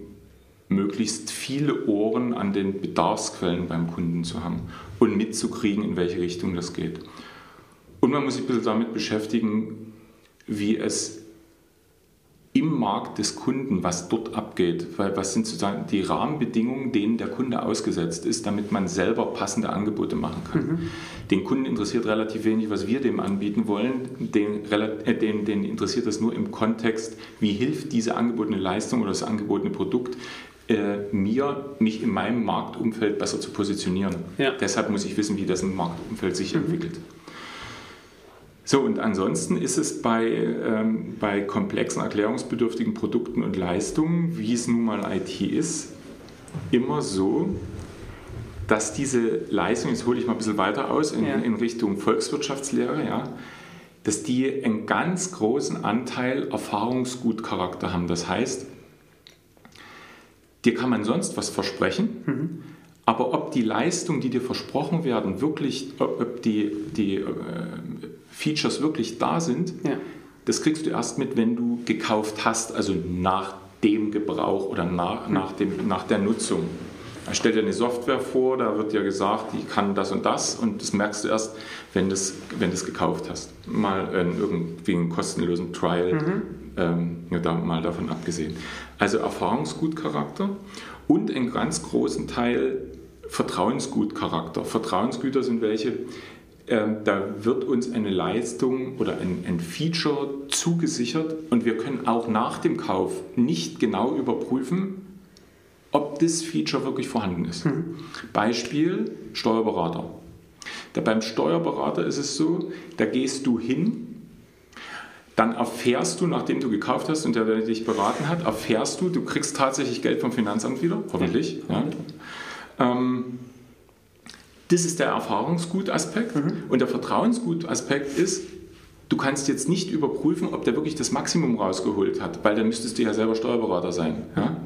möglichst viele Ohren an den Bedarfsquellen beim Kunden zu haben und mitzukriegen, in welche Richtung das geht. Und man muss sich ein bisschen damit beschäftigen, wie es im Markt des Kunden, was dort abgeht, weil was sind sozusagen die Rahmenbedingungen, denen der Kunde ausgesetzt ist, damit man selber passende Angebote machen kann. Mhm. Den Kunden interessiert relativ wenig, was wir dem anbieten wollen, den, äh, den, den interessiert das nur im Kontext, wie hilft diese angebotene Leistung oder das angebotene Produkt äh, mir, mich in meinem Marktumfeld besser zu positionieren. Ja. Deshalb muss ich wissen, wie das im Marktumfeld sich mhm. entwickelt. So, und ansonsten ist es bei, ähm, bei komplexen, erklärungsbedürftigen Produkten und Leistungen, wie es nun mal IT ist, immer so, dass diese Leistung, jetzt hole ich mal ein bisschen weiter aus in, ja. in Richtung Volkswirtschaftslehre, ja, dass die einen ganz großen Anteil Erfahrungsgutcharakter haben. Das heißt, dir kann man sonst was versprechen, mhm. aber ob die Leistungen, die dir versprochen werden, wirklich, ob die, die äh, Features wirklich da sind, ja. das kriegst du erst mit, wenn du gekauft hast, also nach dem Gebrauch oder nach, nach, dem, nach der Nutzung. Er stellt dir eine Software vor, da wird dir gesagt, die kann das und das und das merkst du erst, wenn du es wenn gekauft hast. Mal äh, irgendwie einen kostenlosen Trial, mhm. ähm, ja, da, mal davon abgesehen. Also Erfahrungsgutcharakter und einen ganz großen Teil Vertrauensgutcharakter. Vertrauensgüter sind welche, da wird uns eine Leistung oder ein, ein, Feature zugesichert und wir können auch nach dem Kauf nicht genau überprüfen, ob das Feature wirklich vorhanden ist. Mhm. Beispiel Steuerberater. Da beim Steuerberater ist es so, da gehst du hin, dann erfährst du, nachdem du gekauft hast und der, der dich beraten hat, erfährst du, du kriegst tatsächlich Geld vom Finanzamt wieder, hoffentlich. Ja. Ja. Ähm, das ist der Erfahrungsgutaspekt. Mhm. Und der Vertrauensgutaspekt ist, du kannst jetzt nicht überprüfen, ob der wirklich das Maximum rausgeholt hat, weil dann müsstest du ja selber Steuerberater sein. Ja?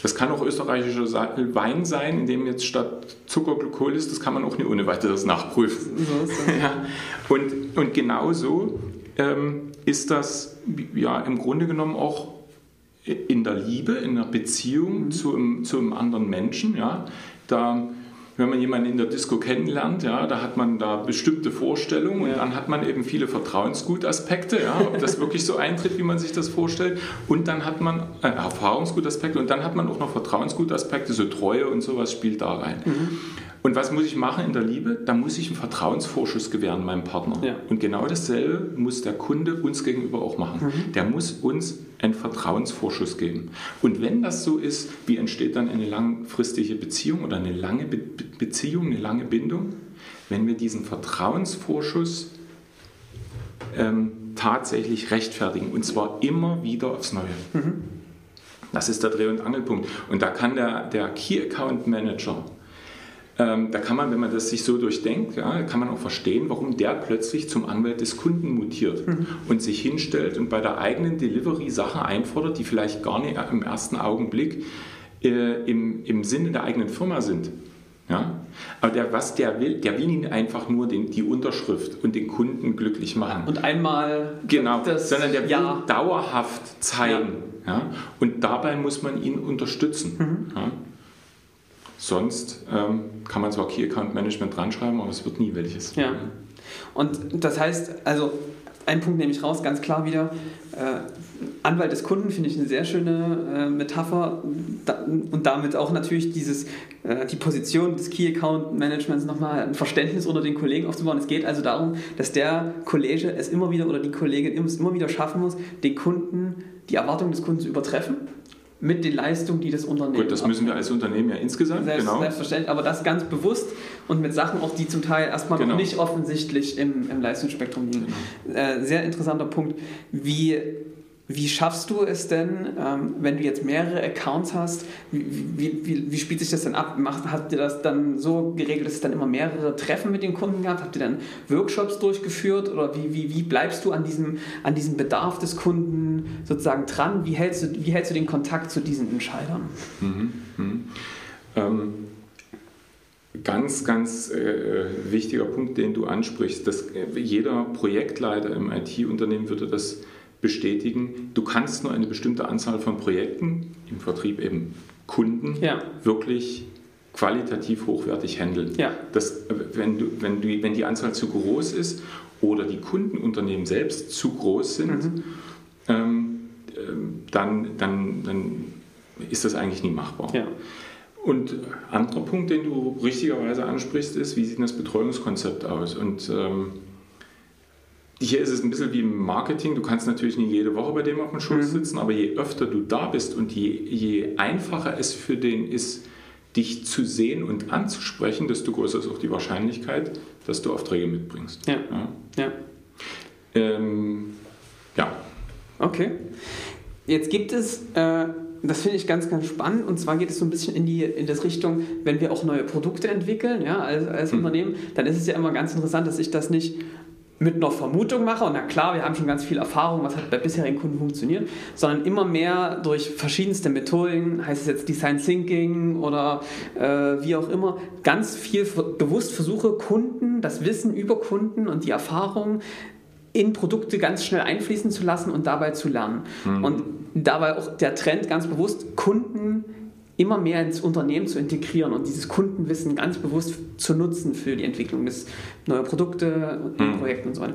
Das kann auch österreichischer Wein sein, in dem jetzt statt Zucker Glykol ist, das kann man auch nicht ohne weiteres nachprüfen. So *laughs* ja. und, und genauso ähm, ist das ja im Grunde genommen auch in der Liebe, in der Beziehung mhm. zu, einem, zu einem anderen Menschen. Ja. Da wenn man jemanden in der Disco kennenlernt, ja, da hat man da bestimmte Vorstellungen und ja. dann hat man eben viele Vertrauensgutaspekte, ja, ob das *laughs* wirklich so eintritt, wie man sich das vorstellt. Und dann hat man äh, Erfahrungsgutaspekte und dann hat man auch noch Vertrauensgutaspekte, so Treue und sowas spielt da rein. Mhm. Und was muss ich machen in der Liebe? Da muss ich einen Vertrauensvorschuss gewähren meinem Partner. Ja. Und genau dasselbe muss der Kunde uns gegenüber auch machen. Mhm. Der muss uns einen Vertrauensvorschuss geben. Und wenn das so ist, wie entsteht dann eine langfristige Beziehung oder eine lange Be Beziehung, eine lange Bindung? Wenn wir diesen Vertrauensvorschuss ähm, tatsächlich rechtfertigen. Und zwar immer wieder aufs Neue. Mhm. Das ist der Dreh- und Angelpunkt. Und da kann der, der Key Account Manager ähm, da kann man, wenn man das sich so durchdenkt, ja, kann man auch verstehen, warum der plötzlich zum Anwalt des Kunden mutiert mhm. und sich hinstellt und bei der eigenen Delivery Sachen einfordert, die vielleicht gar nicht im ersten Augenblick äh, im, im Sinne der eigenen Firma sind. Ja? Aber der, was der will, der will ihn einfach nur den, die Unterschrift und den Kunden glücklich machen. Und einmal genau, das sondern der will ja. dauerhaft zeigen. Ja. ja. Und dabei muss man ihn unterstützen. Mhm. Ja. Sonst ähm, kann man zwar Key Account Management dran schreiben, aber es wird nie welches. Ja. Und das heißt, also ein Punkt nehme ich raus, ganz klar wieder. Äh, Anwalt des Kunden finde ich eine sehr schöne äh, Metapher da, und damit auch natürlich dieses, äh, die Position des Key Account Managements nochmal ein Verständnis unter den Kollegen aufzubauen. Es geht also darum, dass der Kollege es immer wieder oder die Kollegin es immer wieder schaffen muss, den Kunden, die Erwartungen des Kunden zu übertreffen mit den Leistungen, die das Unternehmen Gut, das müssen wir als Unternehmen ja insgesamt, Selbst, genau. Selbstverständlich, aber das ganz bewusst und mit Sachen auch, die zum Teil erstmal genau. noch nicht offensichtlich im, im Leistungsspektrum liegen. Genau. Äh, sehr interessanter Punkt. Wie wie schaffst du es denn, ähm, wenn du jetzt mehrere Accounts hast, wie, wie, wie, wie, spielt sich das denn ab? Macht, habt ihr das dann so geregelt, dass es dann immer mehrere Treffen mit den Kunden gab? Habt ihr dann Workshops durchgeführt oder wie, wie, wie bleibst du an diesem, an diesem Bedarf des Kunden sozusagen dran? Wie hältst du, wie hältst du den Kontakt zu diesen Entscheidern? Mhm, mh. ähm, ganz, ganz äh, wichtiger Punkt, den du ansprichst, dass äh, jeder Projektleiter im IT-Unternehmen würde das bestätigen, du kannst nur eine bestimmte Anzahl von Projekten, im Vertrieb eben Kunden, Ja. wirklich qualitativ hochwertig handeln. Ja. Das, wenn, du, wenn, du, wenn die Anzahl zu groß ist oder die Kundenunternehmen selbst zu groß sind, Mhm. ähm, ähm, dann, dann, dann ist das eigentlich nie machbar. Ja. Und anderer Punkt, den du richtigerweise ansprichst, ist, wie sieht das Betreuungskonzept aus? Und ähm, hier ist es ein bisschen wie im Marketing. Du kannst natürlich nicht jede Woche bei dem auf dem Schutz sitzen, aber je öfter du da bist und je, je einfacher es für den ist, dich zu sehen und anzusprechen, desto größer ist auch die Wahrscheinlichkeit, dass du Aufträge mitbringst. Ja. Ja. Ähm, ja. Okay. Jetzt gibt es, äh, das finde ich ganz, ganz spannend, und zwar geht es so ein bisschen in die in das Richtung, wenn wir auch neue Produkte entwickeln, ja, als, als Unternehmen, dann ist es ja immer ganz interessant, dass ich das nicht mit einer Vermutung mache, und na klar, wir haben schon ganz viel Erfahrung, was hat bei bisherigen Kunden funktioniert, sondern immer mehr durch verschiedenste Methoden, heißt es jetzt Design Thinking oder äh, wie auch immer, ganz viel bewusst versuche, Kunden, das Wissen über Kunden und die Erfahrung in Produkte ganz schnell einfließen zu lassen und dabei zu lernen. Und dabei auch der Trend ganz bewusst, Kunden immer mehr ins Unternehmen zu integrieren und dieses Kundenwissen ganz bewusst zu nutzen für die Entwicklung des neuen Produkte und Mhm. Projekten und so weiter.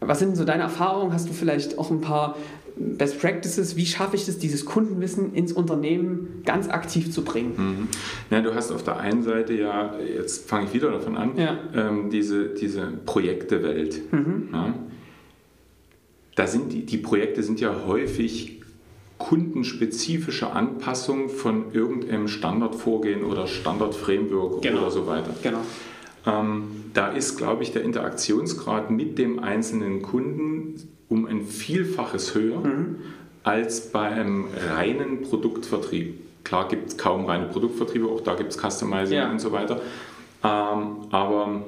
Was sind so deine Erfahrungen? Hast du vielleicht auch ein paar Best Practices? Wie schaffe ich es, dieses Kundenwissen ins Unternehmen ganz aktiv zu bringen? Mhm. Ja, du hast auf der einen Seite ja, jetzt fange ich wieder davon an, Ja. ähm, diese, diese Projektewelt. Ja. Da sind die, die Projekte sind ja häufig kundenspezifische Anpassungen von irgendeinem Standardvorgehen oder Standardframework Genau. oder so weiter. Genau. Ähm, da ist, glaube ich, der Interaktionsgrad mit dem einzelnen Kunden um ein Vielfaches höher als bei einem reinen Produktvertrieb. Klar gibt es kaum reine Produktvertriebe, auch da gibt es Customizing Ja. und so weiter. Ähm, aber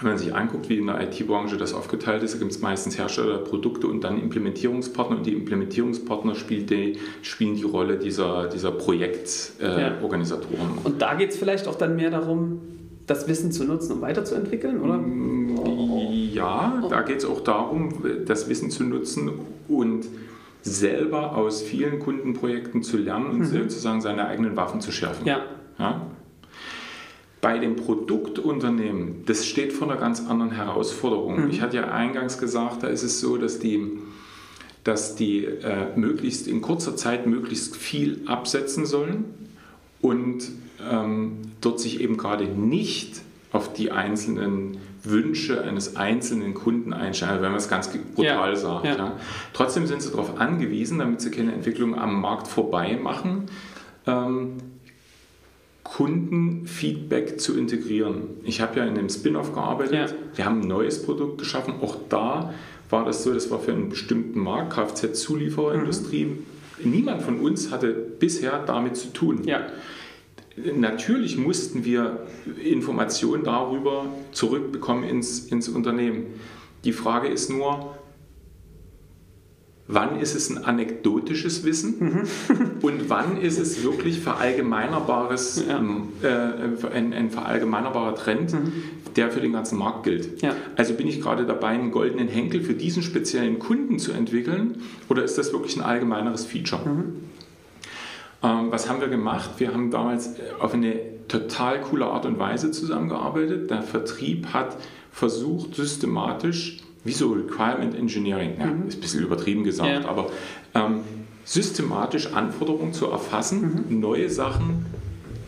wenn man sich anguckt, wie in der IT-Branche das aufgeteilt ist, gibt es meistens Hersteller, Produkte und dann Implementierungspartner. Und die Implementierungspartner spielen die, spielen die Rolle dieser, dieser Ja. Projektorganisatoren. Und da geht es vielleicht auch dann mehr darum, das Wissen zu nutzen, um weiterzuentwickeln, oder? Ja, da geht es auch darum, das Wissen zu nutzen und selber aus vielen Kundenprojekten zu lernen und sozusagen seine eigenen Waffen zu schärfen. Ja. Ja? Bei dem Produktunternehmen, das steht vor einer ganz anderen Herausforderung. Ich hatte ja eingangs gesagt, da ist es so, dass die, dass die äh, möglichst in kurzer Zeit möglichst viel absetzen sollen und ähm, dort sich eben gerade nicht auf die einzelnen Wünsche eines einzelnen Kunden einstellen, wenn man es ganz brutal Ja, sagt. ja. Ja. Trotzdem sind sie darauf angewiesen, damit sie keine Entwicklung am Markt vorbei machen, ähm, Kundenfeedback zu integrieren. Ich habe ja in dem Spin-off gearbeitet, Ja. wir haben ein neues Produkt geschaffen. Auch da war das so, das war für einen bestimmten Markt, Kfz-Zuliefererindustrie. Niemand von uns hatte bisher damit zu tun. Ja. Natürlich mussten wir Informationen darüber zurückbekommen ins, ins Unternehmen. Die Frage ist nur, wann ist es ein anekdotisches Wissen und wann ist es wirklich verallgemeinerbares, Ja. ähm, äh, ein, ein verallgemeinerbarer Trend, der für den ganzen Markt gilt. Ja. Also bin ich gerade dabei, einen goldenen Henkel für diesen speziellen Kunden zu entwickeln oder ist das wirklich ein allgemeineres Feature? Ähm, was haben wir gemacht? Wir haben damals äh, auf eine total coole Art und Weise zusammengearbeitet. Der Vertrieb hat versucht, systematisch, so Requirement Engineering, ja, ist ein bisschen übertrieben gesagt, Ja. aber ähm, systematisch Anforderungen zu erfassen, neue Sachen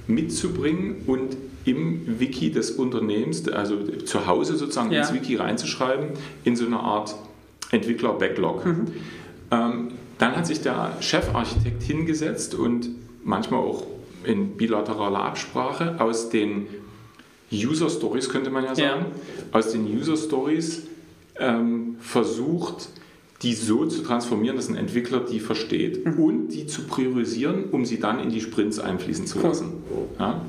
mitzubringen und im Wiki des Unternehmens, also zu Hause sozusagen Ja. ins Wiki reinzuschreiben, in so eine Art Entwickler-Backlog. Ähm, dann hat sich der Chefarchitekt hingesetzt und manchmal auch in bilateraler Absprache aus den User Stories, könnte man ja sagen, aus den User Stories ähm, versucht, die so zu transformieren, dass ein Entwickler die versteht und die zu priorisieren, um sie dann in die Sprints einfließen zu lassen. Ja?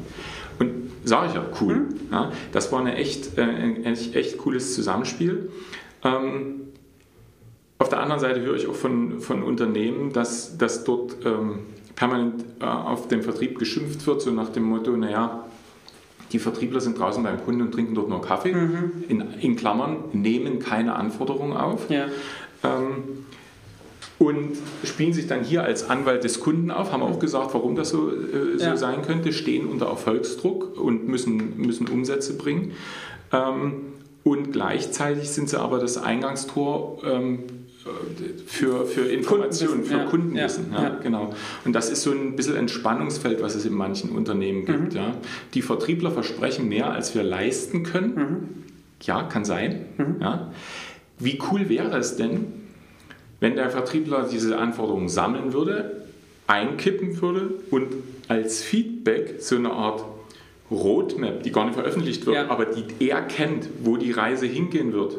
Und sage ich ja, cool. Ja? Das war eine echt, äh, ein echt, echt cooles Zusammenspiel. Ähm, auf der anderen Seite höre ich auch von, von Unternehmen, dass, dass dort ähm, permanent äh, auf den Vertrieb geschimpft wird, so nach dem Motto, naja, die Vertriebler sind draußen beim Kunden und trinken dort nur Kaffee, in, in Klammern, nehmen keine Anforderungen auf. Ja. Ähm, und spielen sich dann hier als Anwalt des Kunden auf, haben auch gesagt, warum das so, äh, so Ja. sein könnte, stehen unter Erfolgsdruck und müssen, müssen Umsätze bringen. Ähm, und gleichzeitig sind sie aber das Eingangstor ähm, für, für Informationen, für ja, Kundenwissen. ja, Ja. Genau. Und das ist so ein bisschen ein Spannungsfeld, was es in manchen Unternehmen gibt. Ja. Die Vertriebler versprechen mehr, als wir leisten können. Ja, kann sein. Ja. Wie cool wäre es denn, wenn der Vertriebler diese Anforderungen sammeln würde, einkippen würde und als Feedback so eine Art Roadmap, die gar nicht veröffentlicht wird, Ja. aber die er kennt, wo die Reise hingehen wird.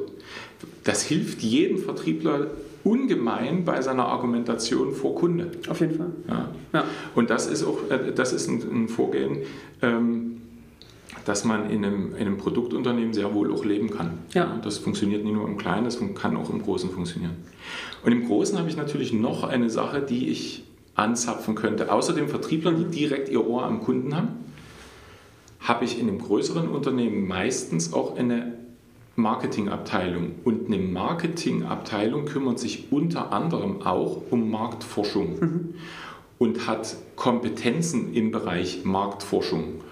Das hilft jedem Vertriebler ungemein bei seiner Argumentation vor Kunde. Auf jeden Fall. Ja. Ja. Und das ist auch äh, das ist ein, ein Vorgehen, ähm, das man in einem, in einem Produktunternehmen sehr wohl auch leben kann. Ja. das funktioniert nicht nur im Kleinen, das kann auch im Großen funktionieren. Und im Großen habe ich natürlich noch eine Sache, die ich anzapfen könnte. Außer den Vertrieblern, die direkt ihr Ohr am Kunden haben, habe ich in einem größeren Unternehmen meistens auch eine Marketingabteilung. Und eine Marketingabteilung kümmert sich unter anderem auch um Marktforschung und hat Kompetenzen im Bereich Marktforschung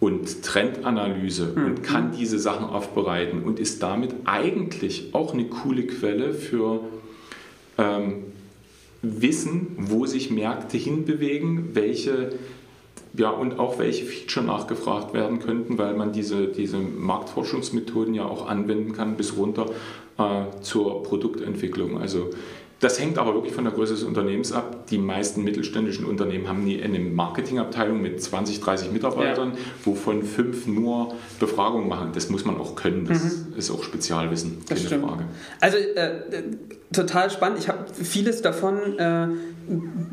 und Trendanalyse und kann diese Sachen aufbereiten und ist damit eigentlich auch eine coole Quelle für ähm, Wissen, wo sich Märkte hinbewegen, welche ja, und auch welche Feature nachgefragt werden könnten, weil man diese, diese Marktforschungsmethoden ja auch anwenden kann bis runter äh, zur Produktentwicklung. Also das hängt aber wirklich von der Größe des Unternehmens ab. Die meisten mittelständischen Unternehmen haben nie eine Marketingabteilung mit 20, 30 Mitarbeitern, wovon fünf nur Befragungen machen. Das muss man auch können. Das ist auch Spezialwissen, Das keine stimmt. Frage. Also äh, äh, total spannend. Ich habe vieles davon äh,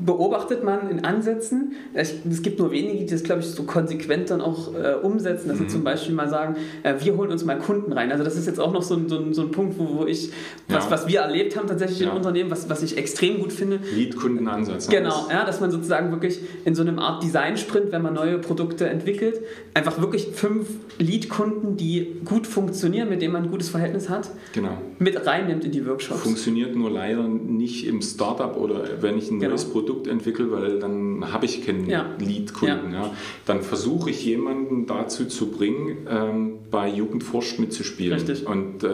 beobachtet man in Ansätzen. Es, gibt nur wenige, die das, glaube ich, so konsequent dann auch äh, umsetzen, dass sie zum Beispiel mal sagen, äh, wir holen uns mal Kunden rein. Also das ist jetzt auch noch so ein, so ein, so ein Punkt, wo, wo ich, was, Ja. was wir erlebt haben tatsächlich Ja. im Unternehmen, was, was ich extrem gut finde, Lead-Kundenansatz. Genau, ja, dass man sozusagen wirklich in so einem Art Design-Sprint, wenn man neue Produkte entwickelt, einfach wirklich fünf Lead-Kunden, die gut funktionieren, mit denen man ein gutes Verhältnis hat, Genau. mit reinnimmt in die Workshops. Funktioniert nur leider nicht im Startup oder wenn ich ein Genau. neues Produkt entwickle, weil dann habe ich keinen Ja. Lead-Kunden. Ja. Dann versuche ich jemanden dazu zu bringen, ähm, bei Jugendforscht mitzuspielen. Richtig. Und äh,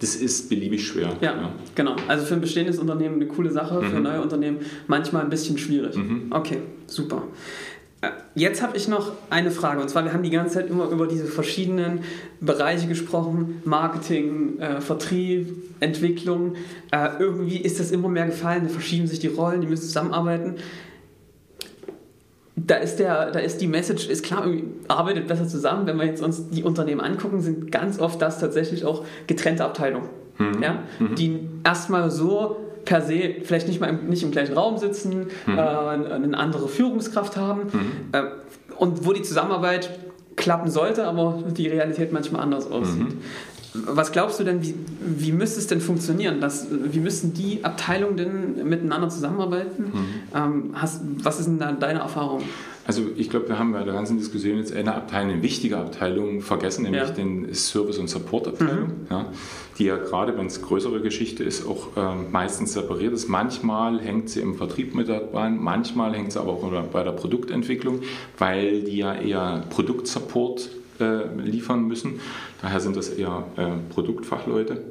das ist beliebig schwer. Ja, genau. Also für ein bestehendes Unternehmen eine coole Sache, für neue Unternehmen manchmal ein bisschen schwierig. Okay, super. Äh, Jetzt habe ich noch eine Frage und zwar, wir haben die ganze Zeit immer über diese verschiedenen Bereiche gesprochen, Marketing, äh, Vertrieb, Entwicklung. Äh, irgendwie ist das immer mehr gefallen, da verschieben sich die Rollen, die müssen zusammenarbeiten. Da ist, der, da ist die Message, ist klar, arbeitet besser zusammen. Wenn wir jetzt uns die Unternehmen angucken, sind ganz oft das tatsächlich auch getrennte Abteilungen. Ja? Die erstmal so per se vielleicht nicht mal im, nicht im gleichen Raum sitzen, äh, eine andere Führungskraft haben. Äh, und wo die Zusammenarbeit klappen sollte, aber die Realität manchmal anders aussieht. Was glaubst du denn, wie, wie müsste es denn funktionieren? Dass, wie müssten die Abteilungen denn miteinander zusammenarbeiten? Ähm, hast, was ist denn da deine Erfahrung? Also ich glaube, wir haben bei der ganzen Diskussion jetzt eine Abteilung, eine wichtige Abteilung vergessen, nämlich Ja. den Service- und Support-Abteilung, ja, die ja gerade, wenn es größere Geschichte ist, auch ähm, meistens separiert ist. Manchmal hängt sie im Vertrieb mit dabei, manchmal hängt sie aber auch bei der Produktentwicklung, weil die ja eher Produktsupport äh, liefern müssen. Daher sind das eher äh, Produktfachleute.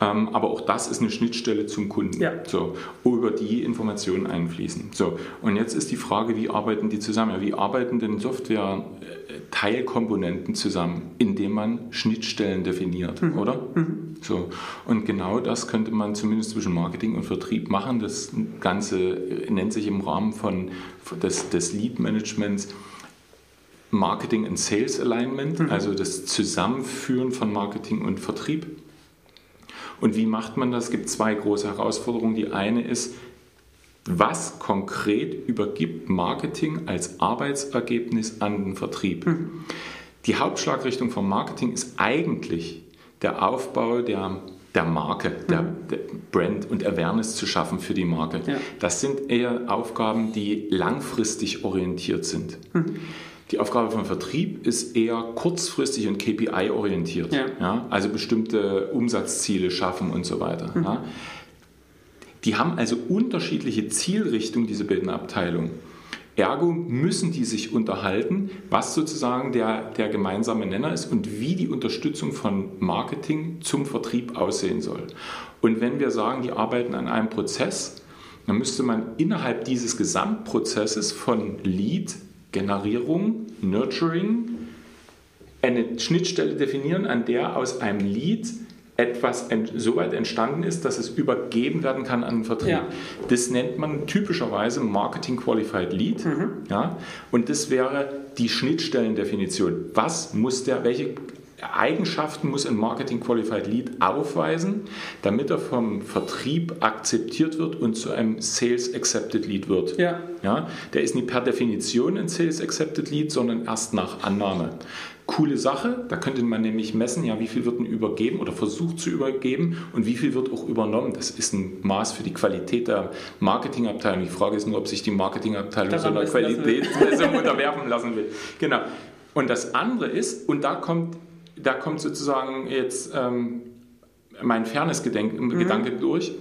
Ähm, aber auch das ist eine Schnittstelle zum Kunden, Ja. so, wo über die Informationen einfließen. So, und jetzt ist die Frage, wie arbeiten die zusammen? Ja, wie arbeiten denn Software-Teilkomponenten zusammen, indem man Schnittstellen definiert, oder? So, und genau das könnte man zumindest zwischen Marketing und Vertrieb machen. Das Ganze nennt sich im Rahmen von, des, des Lead-Managements Marketing and Sales Alignment, also das Zusammenführen von Marketing und Vertrieb. Und wie macht man das? Es gibt zwei große Herausforderungen. Die eine ist, was konkret übergibt Marketing als Arbeitsergebnis an den Vertrieb? Die Hauptschlagrichtung vom Marketing ist eigentlich der Aufbau der, der Marke, der, der Brand und Awareness zu schaffen für die Marke. Ja. Das sind eher Aufgaben, die langfristig orientiert sind. Die Aufgabe von Vertrieb ist eher kurzfristig und KPI-orientiert. Ja. Ja, also bestimmte Umsatzziele schaffen und so weiter. Ja. Die haben also unterschiedliche Zielrichtungen, diese beiden Abteilungen. Ergo müssen die sich unterhalten, was sozusagen der, der gemeinsame Nenner ist und wie die Unterstützung von Marketing zum Vertrieb aussehen soll. Und wenn wir sagen, die arbeiten an einem Prozess, dann müsste man innerhalb dieses Gesamtprozesses von Lead, Generierung, Nurturing, eine Schnittstelle definieren, an der aus einem Lead etwas so weit entstanden ist, dass es übergeben werden kann an den Vertrieb. Ja. Das nennt man typischerweise Marketing Qualified Lead. Mhm. Ja? Und das wäre die Schnittstellendefinition. Was muss der, welche Eigenschaften muss ein Marketing Qualified Lead aufweisen, damit er vom Vertrieb akzeptiert wird und zu einem Sales Accepted Lead wird. Ja. Ja, der ist nicht per Definition ein Sales Accepted Lead, sondern erst nach Annahme. Coole Sache, da könnte man nämlich messen, ja, wie viel wird denn übergeben oder versucht zu übergeben und wie viel wird auch übernommen. Das ist ein Maß für die Qualität der Marketingabteilung. Die Frage ist nur, ob sich die Marketingabteilung so einer Qualitätsmessung unterwerfen lassen will. Genau. Und das andere ist, und da kommt, da kommt sozusagen jetzt ähm, mein Fairness-Gedanke mhm. durch,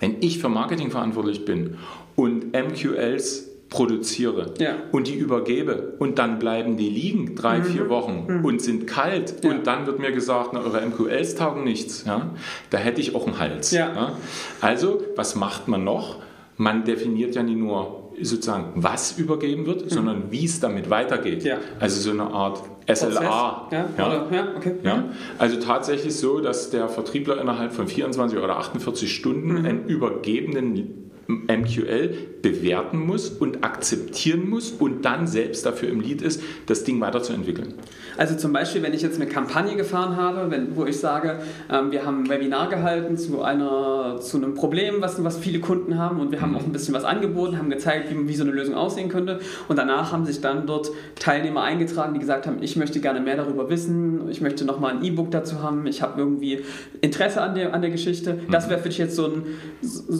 wenn ich für Marketing verantwortlich bin und MQLs produziere ja. und die übergebe und dann bleiben die liegen drei, mhm. vier Wochen mhm. und sind kalt ja. und dann wird mir gesagt, na, eure MQLs taugen nichts. Ja? Da hätte ich auch einen Hals. Ja. Also, was macht man noch? Man definiert ja nicht nur sozusagen, was übergeben wird, mhm. sondern wie es damit weitergeht. Also so eine Art SLA. Ja, ja. ja, okay. ja, also tatsächlich so, dass der Vertriebler innerhalb von 24 oder 48 Stunden mhm. einen übergebenen MQL bewerten muss und akzeptieren muss und dann selbst dafür im Lied ist, das Ding weiterzuentwickeln. Also zum Beispiel, wenn ich jetzt eine Kampagne gefahren habe, wenn, wo ich sage, ähm, wir haben ein Webinar gehalten zu, einer, zu einem Problem, was, was viele Kunden haben und wir haben mhm. auch ein bisschen was angeboten, haben gezeigt, wie, wie so eine Lösung aussehen könnte und danach haben sich dann dort Teilnehmer eingetragen, die gesagt haben, ich möchte gerne mehr darüber wissen, ich möchte nochmal ein E-Book dazu haben, ich habe irgendwie Interesse an der, an der Geschichte. Mhm. Das wäre für dich jetzt so ein,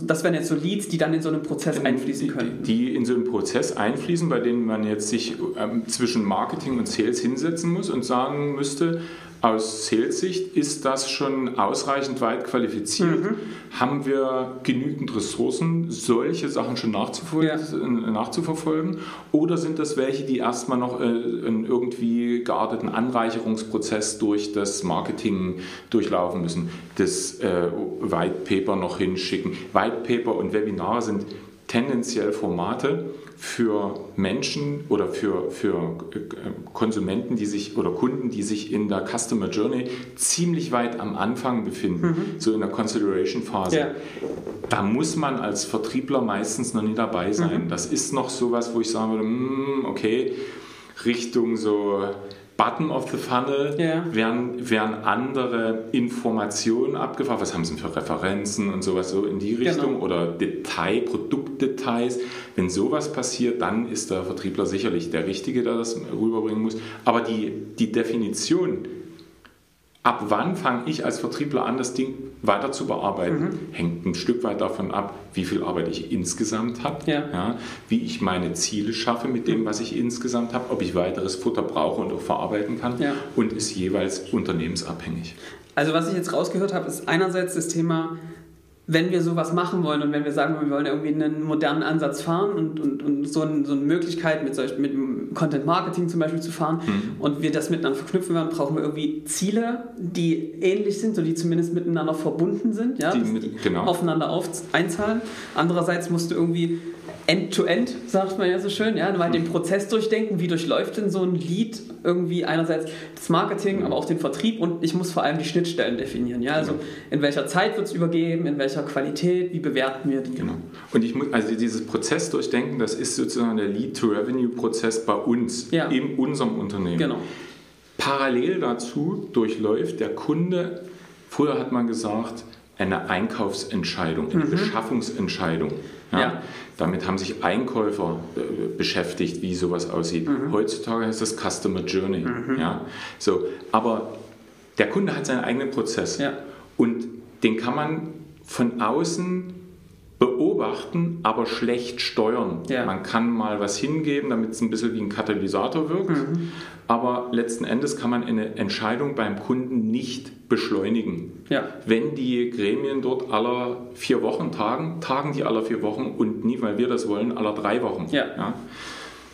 das wären jetzt so Leads, die dann in so einen Prozess einfließen können. Die, die in so einen Prozess einfließen, bei denen man jetzt sich ähm, zwischen Marketing und Sales hinsetzen muss und sagen müsste, aus Sales-Sicht ist das schon ausreichend weit qualifiziert. Mhm. Haben wir genügend Ressourcen, solche Sachen schon nachzuverfolgen, ja. nachzuverfolgen? Oder sind das welche, die erstmal noch äh, einen irgendwie gearteten Anreicherungsprozess durch das Marketing durchlaufen müssen, das äh, White Paper noch hinschicken? White Paper und Webinare sind tendenziell Formate, für Menschen oder für, für äh, Konsumenten, die sich oder Kunden, die sich in der Customer Journey ziemlich weit am Anfang befinden, mhm. so in der Consideration Phase. Ja. Da muss man als Vertriebler meistens noch nie dabei sein. Mhm. Das ist noch sowas, wo ich sagen würde, mm, okay, Richtung so Bottom of the Funnel yeah. werden, werden andere Informationen abgefragt. Was haben sie für Referenzen und sowas so in die genau. Richtung genau. oder Detail, Produktdetails. Wenn sowas passiert, dann ist der Vertriebler sicherlich der Richtige, der das rüberbringen muss. Aber die, die Definition, ab wann fange ich als Vertriebler an, das Ding weiter zu bearbeiten, mhm. hängt ein Stück weit davon ab, wie viel Arbeit ich insgesamt habe, ja. ja. wie ich meine Ziele schaffe mit dem, was ich insgesamt habe, ob ich weiteres Futter brauche und auch verarbeiten kann ja. und ist jeweils unternehmensabhängig. Also was ich jetzt rausgehört habe, ist einerseits das Thema wenn wir sowas machen wollen und wenn wir sagen, wir wollen irgendwie einen modernen Ansatz fahren und, und, und so, ein, so eine Möglichkeit mit, solch, mit Content Marketing zum Beispiel zu fahren mhm. und wir das miteinander verknüpfen werden, brauchen wir irgendwie Ziele, die ähnlich sind, so die zumindest miteinander verbunden sind, ja, die, die genau. aufeinander auf, einzahlen. Andererseits musst du irgendwie End-to-End, -end, sagt man ja so schön, ja, mal den Prozess durchdenken, wie durchläuft denn so ein Lead irgendwie einerseits das Marketing, aber auch den Vertrieb und ich muss vor allem die Schnittstellen definieren, ja, also in welcher Zeit wird es übergeben, in welcher Qualität, wie bewerten wir die? Genau. Und ich muss, also dieses Prozess durchdenken, das ist sozusagen der Lead-to-Revenue-Prozess bei uns, ja. in unserem Unternehmen. Genau. Parallel dazu durchläuft der Kunde, früher hat man gesagt, eine Einkaufsentscheidung, eine mhm. Beschaffungsentscheidung. Ja? ja? Damit haben sich Einkäufer äh, beschäftigt, wie sowas aussieht. Mhm. Heutzutage heißt das Customer Journey. Mhm. Ja? So, aber der Kunde hat seinen eigenen Prozess ja. und den kann man von außen beobachten, aber schlecht steuern. Ja. Man kann mal was hingeben, damit es ein bisschen wie ein Katalysator wirkt, Mhm. aber letzten Endes kann man eine Entscheidung beim Kunden nicht beschleunigen. Ja. Wenn die Gremien dort aller vier Wochen tagen, tagen die aller vier Wochen und nie, weil wir das wollen, aller drei Wochen. Ja.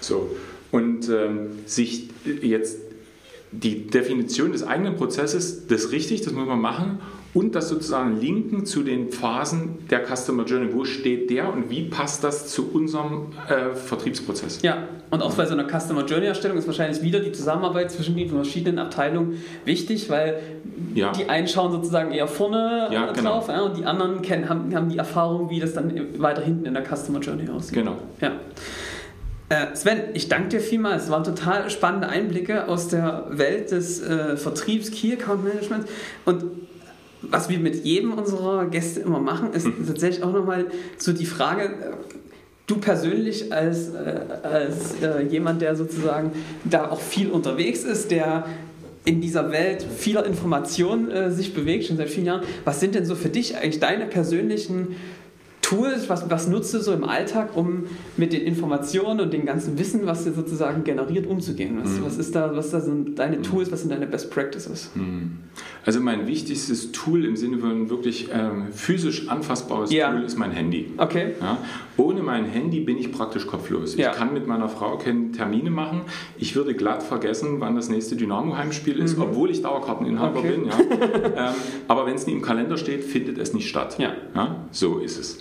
So. Und ähm, sich jetzt die Definition des eigenen Prozesses, das ist richtig, das muss man machen. Und das sozusagen linken zu den Phasen der Customer Journey. Wo steht der und wie passt das zu unserem äh, Vertriebsprozess? Ja, und auch bei so einer Customer Journey Erstellung ist wahrscheinlich wieder die Zusammenarbeit zwischen den verschiedenen Abteilungen wichtig, weil Ja. die einen schauen sozusagen eher vorne Ja, äh, genau. drauf ja, und die anderen kennen, haben, haben die Erfahrung, wie das dann weiter hinten in der Customer Journey aussieht. Genau. Ja. Äh, Sven, ich danke dir vielmals. Es waren total spannende Einblicke aus der Welt des äh, Vertriebs, Key Account Management. Und was wir mit jedem unserer Gäste immer machen, ist Mhm. tatsächlich auch nochmal so die Frage, äh, du persönlich als, äh, als äh, jemand, der sozusagen da auch viel unterwegs ist, der in dieser Welt vieler Informationen äh, sich bewegt, schon seit vielen Jahren, was sind denn so für dich eigentlich deine persönlichen Tools, was, was nutzt du so im Alltag, um mit den Informationen und dem ganzen Wissen, was dir sozusagen generiert, umzugehen? Mhm. Was, was ist da, was da sind deine Tools, was sind deine Best Practices? Also mein wichtigstes Tool im Sinne von wirklich ähm, physisch anfassbares Ja. Tool ist mein Handy. Okay. Ja, ohne mein Handy bin ich praktisch kopflos. Ja. Ich kann mit meiner Frau keine Termine machen. Ich würde glatt vergessen, wann das nächste Dynamo-Heimspiel ist, obwohl ich Dauerkarteninhaber Mhm. Okay. bin. *laughs* Ähm, aber wenn es nie im Kalender steht, findet es nicht statt. Ja. so ist es.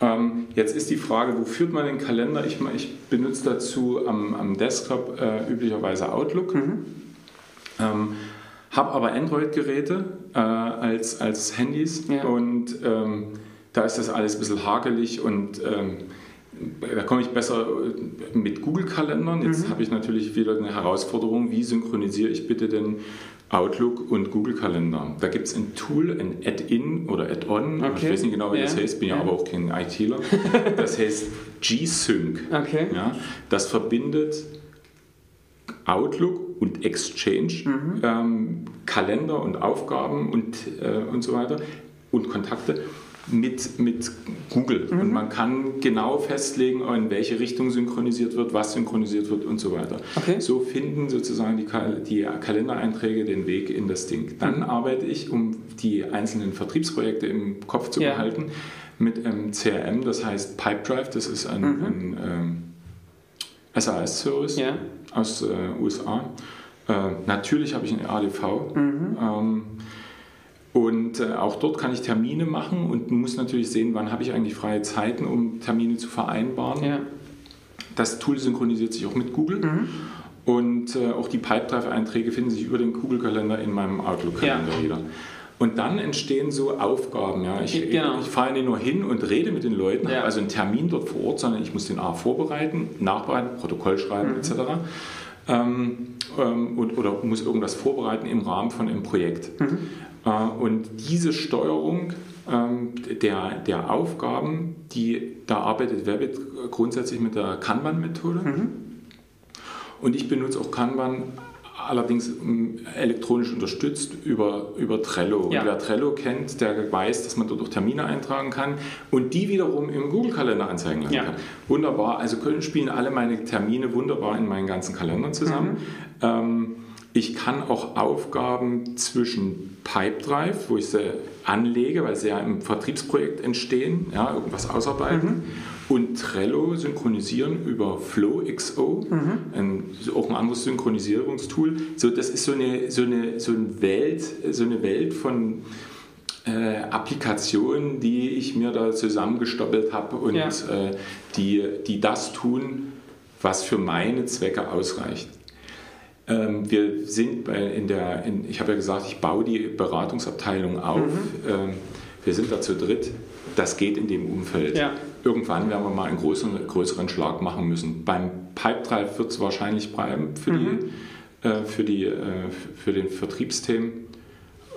Ähm, jetzt ist die Frage, wo führt man den Kalender? Ich, ich benutze dazu am, am Desktop äh, üblicherweise Outlook. Mhm. Ähm, habe aber Android-Geräte äh, als, als Handys Ja. und ähm, da ist das alles ein bisschen hakelig und ähm, da komme ich besser äh, mit Google-Kalendern. Jetzt Mhm. habe ich natürlich wieder eine Herausforderung, wie synchronisiere ich bitte den Outlook und Google-Kalender. Da gibt es ein Tool, ein Add-in oder Add-on, Okay. ich weiß nicht genau, wie Ja. das heißt, bin ja, Ja. aber auch kein ITler. Das heißt G-Sync. Okay. Ja, das verbindet Outlook und Exchange, Mhm. ähm, Kalender und Aufgaben und, äh, und so weiter und Kontakte mit, mit Google. Mhm. Und man kann genau festlegen, in welche Richtung synchronisiert wird, was synchronisiert wird und so weiter. Okay. So finden sozusagen die, Kal die Kalendereinträge den Weg in das Ding. Dann Mhm. arbeite ich, um die einzelnen Vertriebsprojekte im Kopf zu Ja. behalten, mit einem CRM, das heißt Pipedrive, das ist ein, ein ähm, SAS-Service Mhm. Ja. aus äh, USA. Äh, natürlich habe ich einen ADV. Mhm. Ähm, und äh, auch dort kann ich Termine machen und muss natürlich sehen, wann habe ich eigentlich freie Zeiten, um Termine zu vereinbaren. Ja. Das Tool synchronisiert sich auch mit Google. Mhm. Und äh, auch die Pipedrive-Einträge finden sich über den Google-Kalender in meinem Outlook-Kalender Ja. wieder. Und dann entstehen so Aufgaben. Ja. Ich, Genau. ich, ich fahre nicht nur hin und rede mit den Leuten, Ja. also einen Termin dort vor Ort, sondern ich muss den A vorbereiten, nachbereiten, Protokoll schreiben Mhm. etc. Ähm, ähm, und, oder muss irgendwas vorbereiten im Rahmen von einem Projekt. Mhm. Äh, und diese Steuerung ähm, der, der Aufgaben, die, da arbeitet Webbit grundsätzlich mit der Kanban-Methode. Mhm. Und ich benutze auch Kanban allerdings elektronisch unterstützt über, über Trello. Ja. Und wer Trello kennt, der weiß, dass man dort auch Termine eintragen kann und die wiederum im Google-Kalender anzeigen lassen Ja. kann. Wunderbar. Also können, spielen alle meine Termine wunderbar in meinen ganzen Kalendern zusammen. Ähm, ich kann auch Aufgaben zwischen Pipedrive, wo ich sie anlege, weil sie ja im Vertriebsprojekt entstehen, ja, irgendwas ausarbeiten, und Trello synchronisieren über FlowXO, ein, auch ein anderes Synchronisierungstool. So, das ist so eine, so eine, so eine, Welt, so eine Welt von äh, Applikationen, die ich mir da zusammengestoppelt habe und Ja. äh, die, die das tun, was für meine Zwecke ausreicht. Ähm, wir sind bei, in der, in, ich habe ja gesagt, ich baue die Beratungsabteilung auf. Ähm, wir sind da zu dritt. Das geht in dem Umfeld. Ja. Irgendwann werden wir mal einen größeren, größeren Schlag machen müssen. Beim Pipedrive wird es wahrscheinlich bleiben für, die, äh, für, die, äh, für den Vertriebsthemen.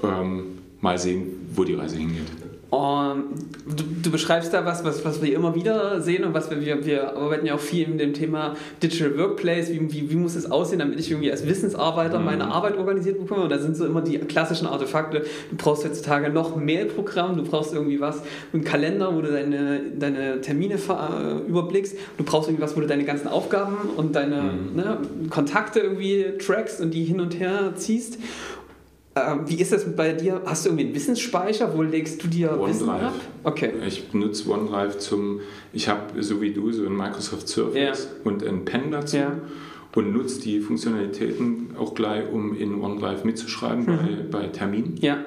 Ähm, mal sehen, wo die Reise hingeht. Und du, du, beschreibst da was, was, was wir immer wieder sehen und was wir, wir, wir arbeiten ja auch viel mit dem Thema Digital Workplace, wie, wie, wie muss es aussehen, damit ich irgendwie als Wissensarbeiter mhm. meine Arbeit organisiert bekomme. Und da sind so immer die klassischen Artefakte. Du brauchst heutzutage noch Mailprogramm, du brauchst irgendwie was, einen Kalender, wo du deine, deine Termine äh, überblickst, du brauchst irgendwas, wo du deine ganzen Aufgaben und deine mhm. ne, Kontakte irgendwie trackst und die hin und her ziehst. Ähm, wie ist das bei dir? Hast du irgendwie einen Wissensspeicher? Wo legst du dir OneDrive. Wissen ab? Okay. Ich benutze OneDrive zum, ich habe so wie du so ein Microsoft Surface ja. und ein Pen dazu. Ja. Und nutze die Funktionalitäten auch gleich, um in OneDrive mitzuschreiben mhm. bei, bei Terminen. Ja.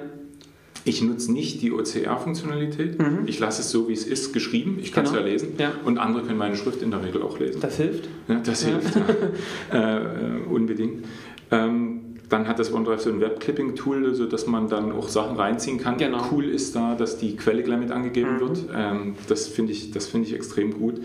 Ich nutze nicht die OCR-Funktionalität. Mhm. Ich lasse es so, wie es ist, geschrieben. Ich kann es genau. ja lesen. Ja. Und andere können meine Schrift in der Regel auch lesen. Das hilft? Ja, das hilft, *laughs* äh, äh, unbedingt. Ähm, dann hat das OneDrive so ein Webclipping-Tool, sodass man dann auch Sachen reinziehen kann. Genau. Cool ist da, dass die Quelle gleich mit angegeben mhm. wird. Ähm, das finde ich, find ich extrem gut.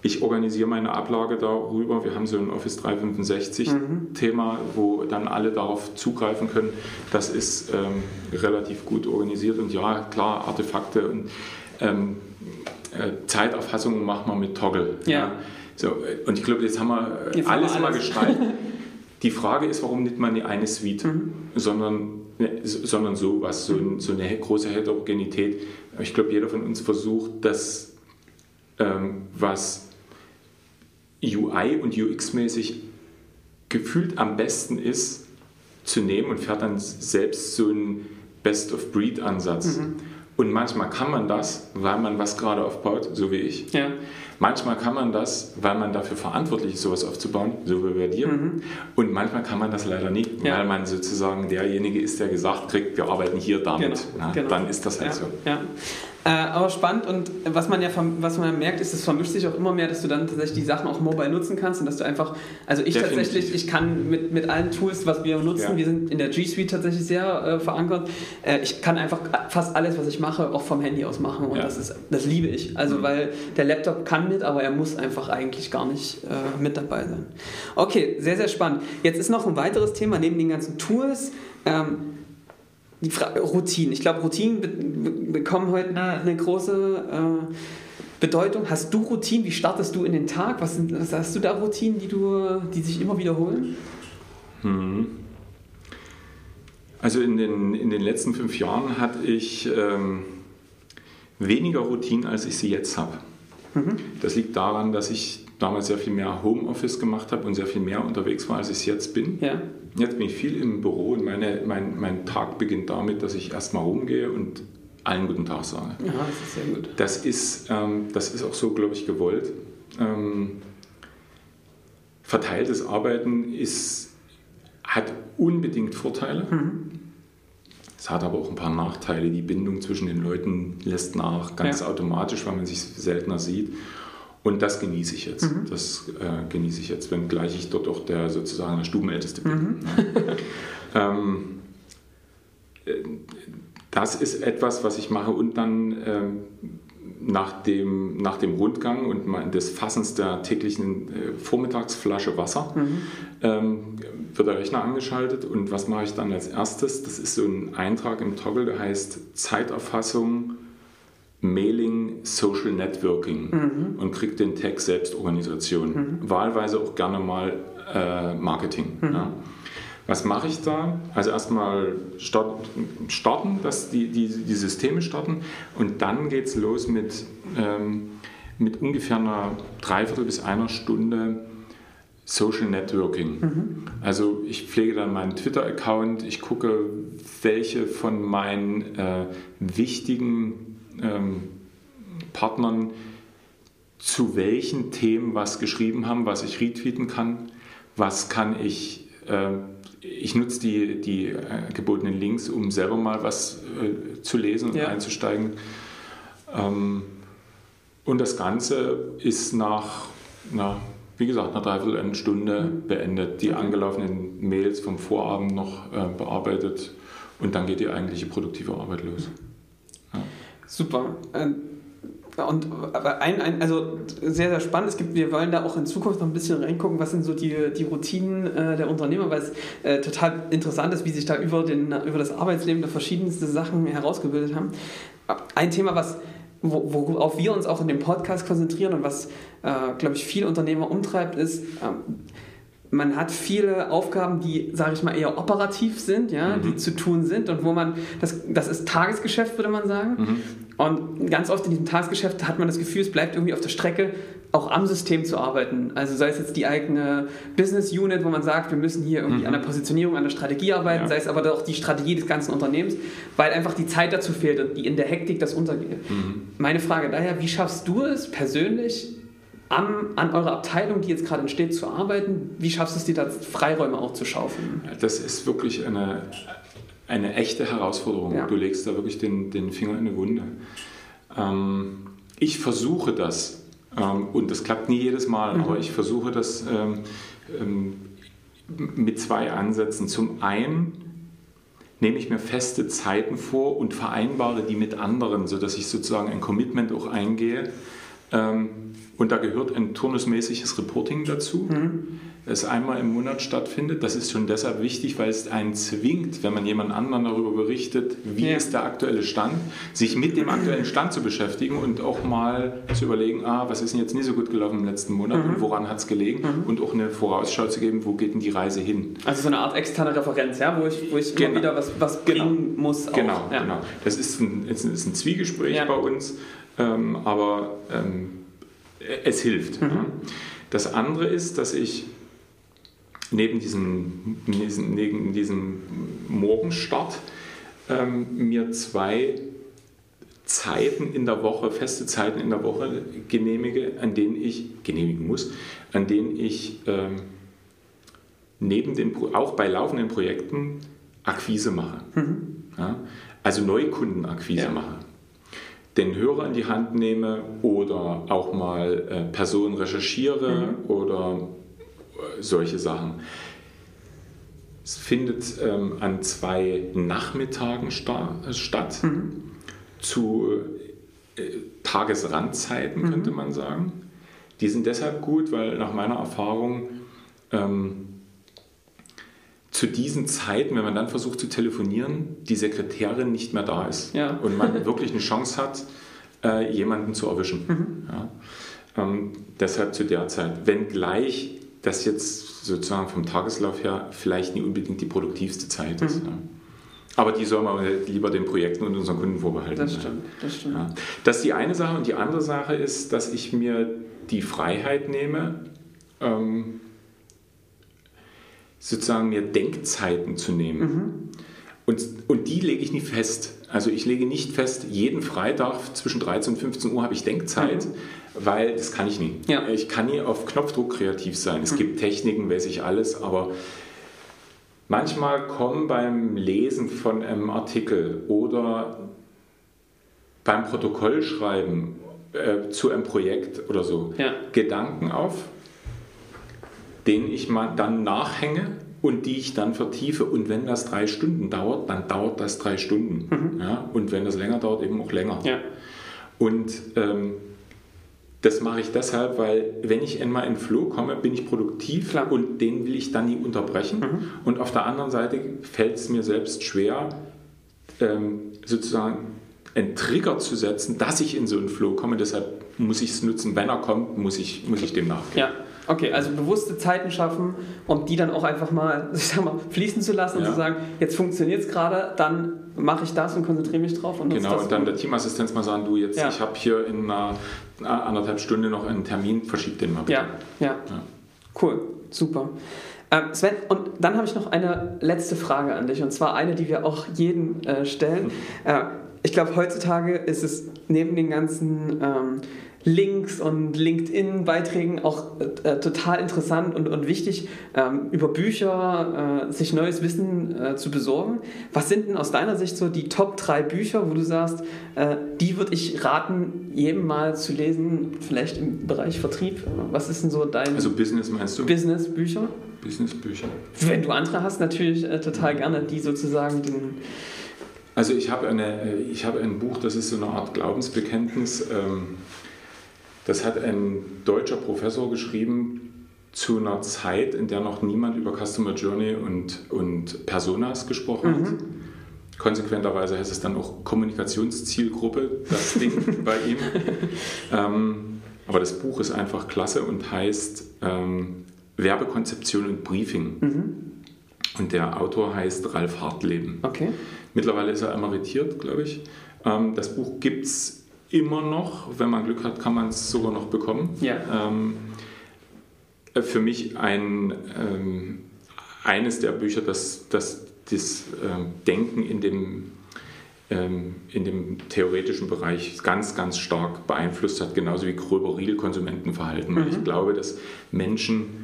Ich organisiere meine Ablage darüber. Wir haben so ein Office 365-Thema, mhm. wo dann alle darauf zugreifen können. Das ist ähm, relativ gut organisiert. Und ja, klar, Artefakte und ähm, äh, Zeiterfassung machen wir mit Toggle. Ja. ja. So, äh, und ich glaube, jetzt haben wir jetzt alles, haben wir alles. mal gestaltet. *laughs* Die Frage ist, warum nicht mal eine, eine Suite, mhm. sondern, ne, sondern sowas, so, ein, so eine große Heterogenität. Ich glaube, jeder von uns versucht, das, ähm, was UI und UX-mäßig gefühlt am besten ist, zu nehmen und fährt dann selbst so einen Best-of-Breed-Ansatz. Mhm. Und manchmal kann man das, weil man was gerade aufbaut, so wie ich. Ja. Manchmal kann man das, weil man dafür verantwortlich ist, sowas aufzubauen, so wie bei dir. Mhm. Und manchmal kann man das leider nicht, ja. weil man sozusagen derjenige ist, der gesagt kriegt, wir arbeiten hier damit. Genau. Na, genau. Dann ist das halt so. Äh, aber spannend und was man ja was man merkt, ist, es vermischt sich auch immer mehr, dass du dann tatsächlich die Sachen auch mobile nutzen kannst und dass du einfach, also ich Definitiv. tatsächlich, ich kann mit, mit allen Tools, was wir nutzen, ja. wir sind in der G Suite tatsächlich sehr äh, verankert, äh, ich kann einfach fast alles, was ich mache, auch vom Handy aus machen und ja. das, ist, das liebe ich. Also mhm. weil der Laptop kann mit, aber er muss einfach eigentlich gar nicht äh, mit dabei sein. Okay, sehr, sehr spannend. Jetzt ist noch ein weiteres Thema neben den ganzen Tools. Ähm, die Frage, Routinen. Ich glaube, Routinen be bekommen heute eine, eine große äh, Bedeutung. Hast du Routinen? Wie startest du in den Tag? Was, sind, was hast du da Routinen, die, du, die sich immer wiederholen? Hm. Also in den, in den letzten fünf Jahren hatte ich ähm, weniger Routinen, als ich sie jetzt habe. Mhm. Das liegt daran, dass ich damals sehr viel mehr Homeoffice gemacht habe und sehr viel mehr unterwegs war, als ich es jetzt bin. Ja. Jetzt bin ich viel im Büro und meine, mein, mein Tag beginnt damit, dass ich erstmal rumgehe und allen guten Tag sage. Ja, das ist sehr gut. Das ist, ähm, das ist auch so, glaube ich, gewollt. Ähm, verteiltes Arbeiten ist, hat unbedingt Vorteile. Mhm. Es hat aber auch ein paar Nachteile. Die Bindung zwischen den Leuten lässt nach, ganz ja. automatisch, weil man sich seltener sieht. Und das genieße ich jetzt. Mhm. Das äh, genieße ich jetzt, wenngleich ich dort auch der sozusagen der Stubenälteste bin. Mhm. *laughs* ähm, äh, das ist etwas, was ich mache und dann ähm, nach, dem, nach dem Rundgang und des Fassens der täglichen äh, Vormittagsflasche Wasser mhm. ähm, wird der Rechner angeschaltet und was mache ich dann als erstes? Das ist so ein Eintrag im Toggle, der heißt Zeiterfassung Mailing, Social Networking mhm. und kriegt den Tag Selbstorganisation. Mhm. Wahlweise auch gerne mal äh, Marketing. Mhm. Ja. Was mache ich da? Also erstmal start, starten, dass die, die, die Systeme starten und dann geht es los mit, ähm, mit ungefähr einer Dreiviertel bis einer Stunde Social Networking. Mhm. Also ich pflege dann meinen Twitter-Account, ich gucke, welche von meinen äh, wichtigen ähm, Partnern zu welchen Themen was geschrieben haben, was ich retweeten kann, was kann ich, äh, ich nutze die, die äh, gebotenen Links, um selber mal was äh, zu lesen und ja. einzusteigen. Ähm, und das Ganze ist nach, na, wie gesagt, einer Dreiviertelstunde mhm. beendet. Die angelaufenen Mails vom Vorabend noch äh, bearbeitet und dann geht die eigentliche produktive Arbeit los. Super. Ähm, und ein, ein, also sehr, sehr spannend. Es gibt, wir wollen da auch in Zukunft noch ein bisschen reingucken, was sind so die, die Routinen äh, der Unternehmer, weil es äh, total interessant ist, wie sich da über, den, über das Arbeitsleben da verschiedenste Sachen herausgebildet haben. Ein Thema, was worauf wir uns auch in dem Podcast konzentrieren und was, äh, glaube ich, viele Unternehmer umtreibt, ist, ähm, man hat viele Aufgaben, die, sage ich mal, eher operativ sind, ja, mhm. die zu tun sind und wo man, das, das ist Tagesgeschäft, würde man sagen. Mhm. Und ganz oft in diesem Tagesgeschäft hat man das Gefühl, es bleibt irgendwie auf der Strecke, auch am System zu arbeiten. Also sei es jetzt die eigene Business Unit, wo man sagt, wir müssen hier irgendwie mhm. an der Positionierung, an der Strategie arbeiten, ja. sei es aber auch die Strategie des ganzen Unternehmens, weil einfach die Zeit dazu fehlt und die in der Hektik das untergeht. Mhm. Meine Frage daher, wie schaffst du es persönlich, an, an eurer Abteilung, die jetzt gerade entsteht, zu arbeiten? Wie schaffst du es dir da Freiräume auch zu schaufeln? Das ist wirklich eine, eine echte Herausforderung. Ja. Du legst da wirklich den, den Finger in eine Wunde. Ähm, ich versuche das ähm, und das klappt nie jedes Mal, mhm. aber ich versuche das ähm, ähm, mit zwei Ansätzen. Zum einen nehme ich mir feste Zeiten vor und vereinbare die mit anderen, sodass ich sozusagen ein Commitment auch eingehe. Ähm, und da gehört ein turnusmäßiges Reporting dazu, mhm. das einmal im Monat stattfindet. Das ist schon deshalb wichtig, weil es einen zwingt, wenn man jemand anderen darüber berichtet, wie ja. ist der aktuelle Stand, sich mit dem aktuellen Stand zu beschäftigen und auch mal zu überlegen, ah, was ist denn jetzt nicht so gut gelaufen im letzten Monat mhm. und woran hat es gelegen mhm. und auch eine Vorausschau zu geben, wo geht denn die Reise hin. Also so eine Art externe Referenz, ja, wo ich, wo ich genau. immer wieder was, was bringen genau. muss. Auch. Genau, ja. genau. Das ist ein, ist ein Zwiegespräch ja. bei uns, ähm, aber ähm, es hilft. Mhm. Das andere ist, dass ich neben diesem, neben diesem Morgenstart ähm, mir zwei Zeiten in der Woche, feste Zeiten in der Woche genehmige, an denen ich genehmigen muss, an denen ich ähm, neben den, auch bei laufenden Projekten Akquise mache. Mhm. Ja? Also Neukundenakquise ja. mache den Hörer in die Hand nehme oder auch mal äh, Personen recherchiere mhm. oder äh, solche Sachen. Es findet ähm, an zwei Nachmittagen sta statt, mhm. zu äh, Tagesrandzeiten mhm. könnte man sagen. Die sind deshalb gut, weil nach meiner Erfahrung ähm, zu diesen Zeiten, wenn man dann versucht zu telefonieren, die Sekretärin nicht mehr da ist ja. und man *laughs* wirklich eine Chance hat, äh, jemanden zu erwischen. Mhm. Ja. Ähm, deshalb zu der Zeit. Wenngleich das jetzt sozusagen vom Tageslauf her vielleicht nicht unbedingt die produktivste Zeit mhm. ist. Ja. Aber die soll man lieber den Projekten und unseren Kunden vorbehalten. Das stimmt, das stimmt. Ja. Das ist die eine Sache. Und die andere Sache ist, dass ich mir die Freiheit nehme, ähm, sozusagen mir Denkzeiten zu nehmen. Mhm. Und, und die lege ich nicht fest. Also ich lege nicht fest, jeden Freitag zwischen 13 und 15 Uhr habe ich Denkzeit, mhm. weil das kann ich nie. Ja. Ich kann nie auf Knopfdruck kreativ sein. Es mhm. gibt Techniken, weiß ich alles, aber manchmal kommen beim Lesen von einem Artikel oder beim Protokollschreiben äh, zu einem Projekt oder so ja. Gedanken auf, denen ich mal dann nachhänge und die ich dann vertiefe. Und wenn das drei Stunden dauert, dann dauert das drei Stunden. Mhm. Ja? Und wenn das länger dauert, eben auch länger. Ja. Und ähm, das mache ich deshalb, weil wenn ich einmal in Flow komme, bin ich produktiv Klar. und den will ich dann nie unterbrechen. Mhm. Und auf der anderen Seite fällt es mir selbst schwer, ähm, sozusagen einen Trigger zu setzen, dass ich in so einen Flow komme. Deshalb muss ich es nutzen. Wenn er kommt, muss ich, muss ich dem nachgehen. Ja. Okay, also bewusste Zeiten schaffen und die dann auch einfach mal, *laughs* ich sag mal fließen zu lassen ja. und zu sagen, jetzt funktioniert es gerade, dann mache ich das und konzentriere mich drauf. Und genau, und dann der Teamassistenz mal sagen, du jetzt, ja. ich habe hier in einer, einer anderthalb Stunde noch einen Termin, verschieb den mal bitte. Ja, ja. ja. Cool, super. Ähm, Sven, und dann habe ich noch eine letzte Frage an dich, und zwar eine, die wir auch jeden äh, stellen. Mhm. Äh, ich glaube, heutzutage ist es neben den ganzen ähm, Links und LinkedIn-Beiträgen auch äh, total interessant und, und wichtig, ähm, über Bücher äh, sich neues Wissen äh, zu besorgen. Was sind denn aus deiner Sicht so die Top 3 Bücher, wo du sagst, äh, die würde ich raten, jedem mal zu lesen, vielleicht im Bereich Vertrieb? Was ist denn so dein... Also Business meinst du? Business-Bücher? Business-Bücher. Wenn du andere hast, natürlich äh, total gerne, die sozusagen den Also ich habe, eine, ich habe ein Buch, das ist so eine Art Glaubensbekenntnis. Ähm, das hat ein deutscher Professor geschrieben zu einer Zeit, in der noch niemand über Customer Journey und, und Personas gesprochen mhm. hat. Konsequenterweise heißt es dann auch Kommunikationszielgruppe, das Ding *laughs* bei ihm. Ähm, aber das Buch ist einfach klasse und heißt ähm, Werbekonzeption und Briefing. Mhm. Und der Autor heißt Ralf Hartleben. Okay. Mittlerweile ist er emeritiert, glaube ich. Ähm, das Buch gibt es immer noch. Wenn man Glück hat, kann man es sogar noch bekommen. Ja. Ähm, äh, für mich ein, ähm, eines der Bücher, das, das das ähm, Denken in dem, ähm, in dem theoretischen Bereich ganz, ganz stark beeinflusst hat, genauso wie Gröber-Riegel-Konsumentenverhalten. Mhm. Ich glaube, dass Menschen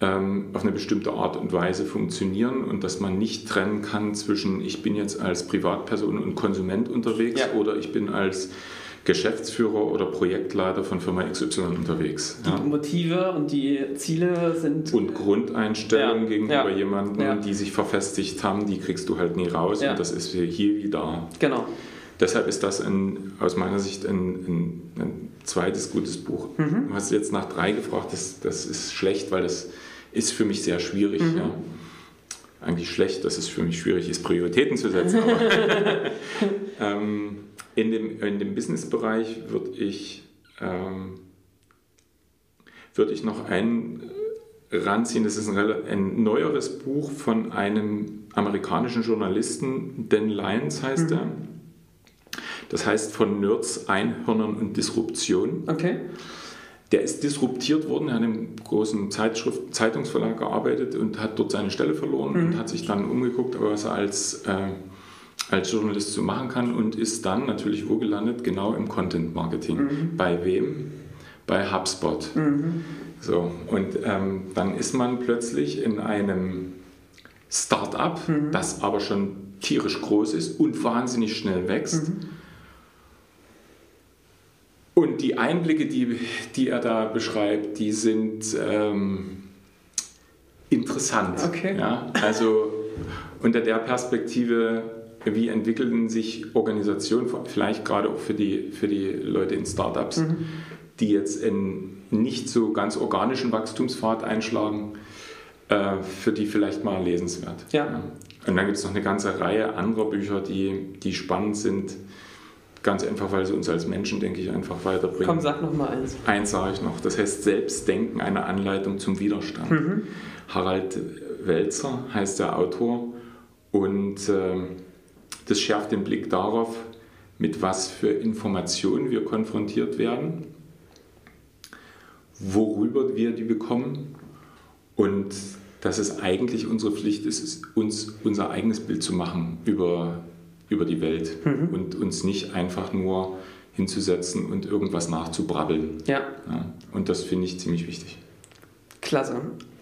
auf eine bestimmte Art und Weise funktionieren und dass man nicht trennen kann zwischen ich bin jetzt als Privatperson und Konsument unterwegs ja. oder ich bin als Geschäftsführer oder Projektleiter von Firma XY unterwegs. Die ja. Motive und die Ziele sind. Und Grundeinstellungen ja. gegenüber ja. jemandem, die sich verfestigt haben, die kriegst du halt nie raus und das ist hier wie da. Genau. Deshalb ist das ein, aus meiner Sicht ein, ein, ein zweites gutes Buch. Mhm. Du hast jetzt nach drei gefragt, das, das ist schlecht, weil das ist für mich sehr schwierig. Mhm. Ja. Eigentlich schlecht, dass es für mich schwierig ist, Prioritäten zu setzen. *laughs* Ähm, in, dem, in dem Business-Bereich würde ich, ähm, würd ich noch ein ranziehen. Das ist ein, ein, neueres Buch von einem amerikanischen Journalisten, Dan Lyons heißt mhm. er. Das heißt von Nerds, Einhörnern und Disruption. Okay. Der ist disruptiert worden, er hat in einem großen Zeitschrift, Zeitungsverlag gearbeitet und hat dort seine Stelle verloren mhm. und hat sich dann umgeguckt, was er als, äh, als Journalist so machen kann und ist dann natürlich wo gelandet? Genau im Content Marketing. Mhm. Bei wem? Bei HubSpot. Mhm. So, und ähm, dann ist man plötzlich in einem Start-up, mhm. das aber schon tierisch groß ist und wahnsinnig schnell wächst mhm. Und die Einblicke, die, die er da beschreibt, die sind ähm, interessant. Okay. Ja? Also unter der Perspektive, wie entwickeln sich Organisationen, vielleicht gerade auch für die, für die Leute in Startups, mhm. die jetzt einen nicht so ganz organischen Wachstumspfad einschlagen, äh, für die vielleicht mal lesenswert. Ja. ja. Und dann gibt es noch eine ganze Reihe anderer Bücher, die, die spannend sind Ganz einfach, weil sie uns als Menschen, denke ich, einfach weiterbringen. Komm, sag noch mal eins. Eins sage ich noch. Das heißt Selbstdenken, eine Anleitung zum Widerstand. Mhm. Harald Welzer heißt der Autor und äh, das schärft den Blick darauf, mit was für Informationen wir konfrontiert werden, worüber wir die bekommen und dass es eigentlich unsere Pflicht ist, uns unser eigenes Bild zu machen über über die Welt mhm. und uns nicht einfach nur hinzusetzen und irgendwas nachzubrabbeln. Ja. ja und das finde ich ziemlich wichtig. Klasse.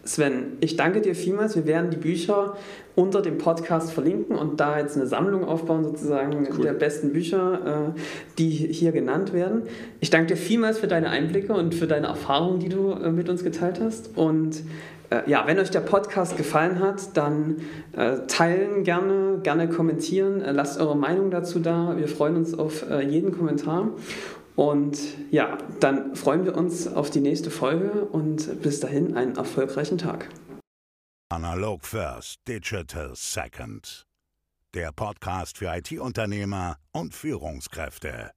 Sven, ich danke dir vielmals. Wir werden die Bücher unter dem Podcast verlinken und da jetzt eine Sammlung aufbauen, sozusagen cool. der besten Bücher, äh, die hier genannt werden. Ich danke dir vielmals für deine Einblicke und für deine Erfahrungen, die du äh, mit uns geteilt hast. Und äh, ja, wenn euch der Podcast gefallen hat, dann äh, teilen gerne, gerne kommentieren, äh, lasst eure Meinung dazu da. Wir freuen uns auf äh, jeden Kommentar. Und ja, dann freuen wir uns auf die nächste Folge und bis dahin einen erfolgreichen Tag. Analog First, Digital Second. Der Podcast für IT-Unternehmer und Führungskräfte.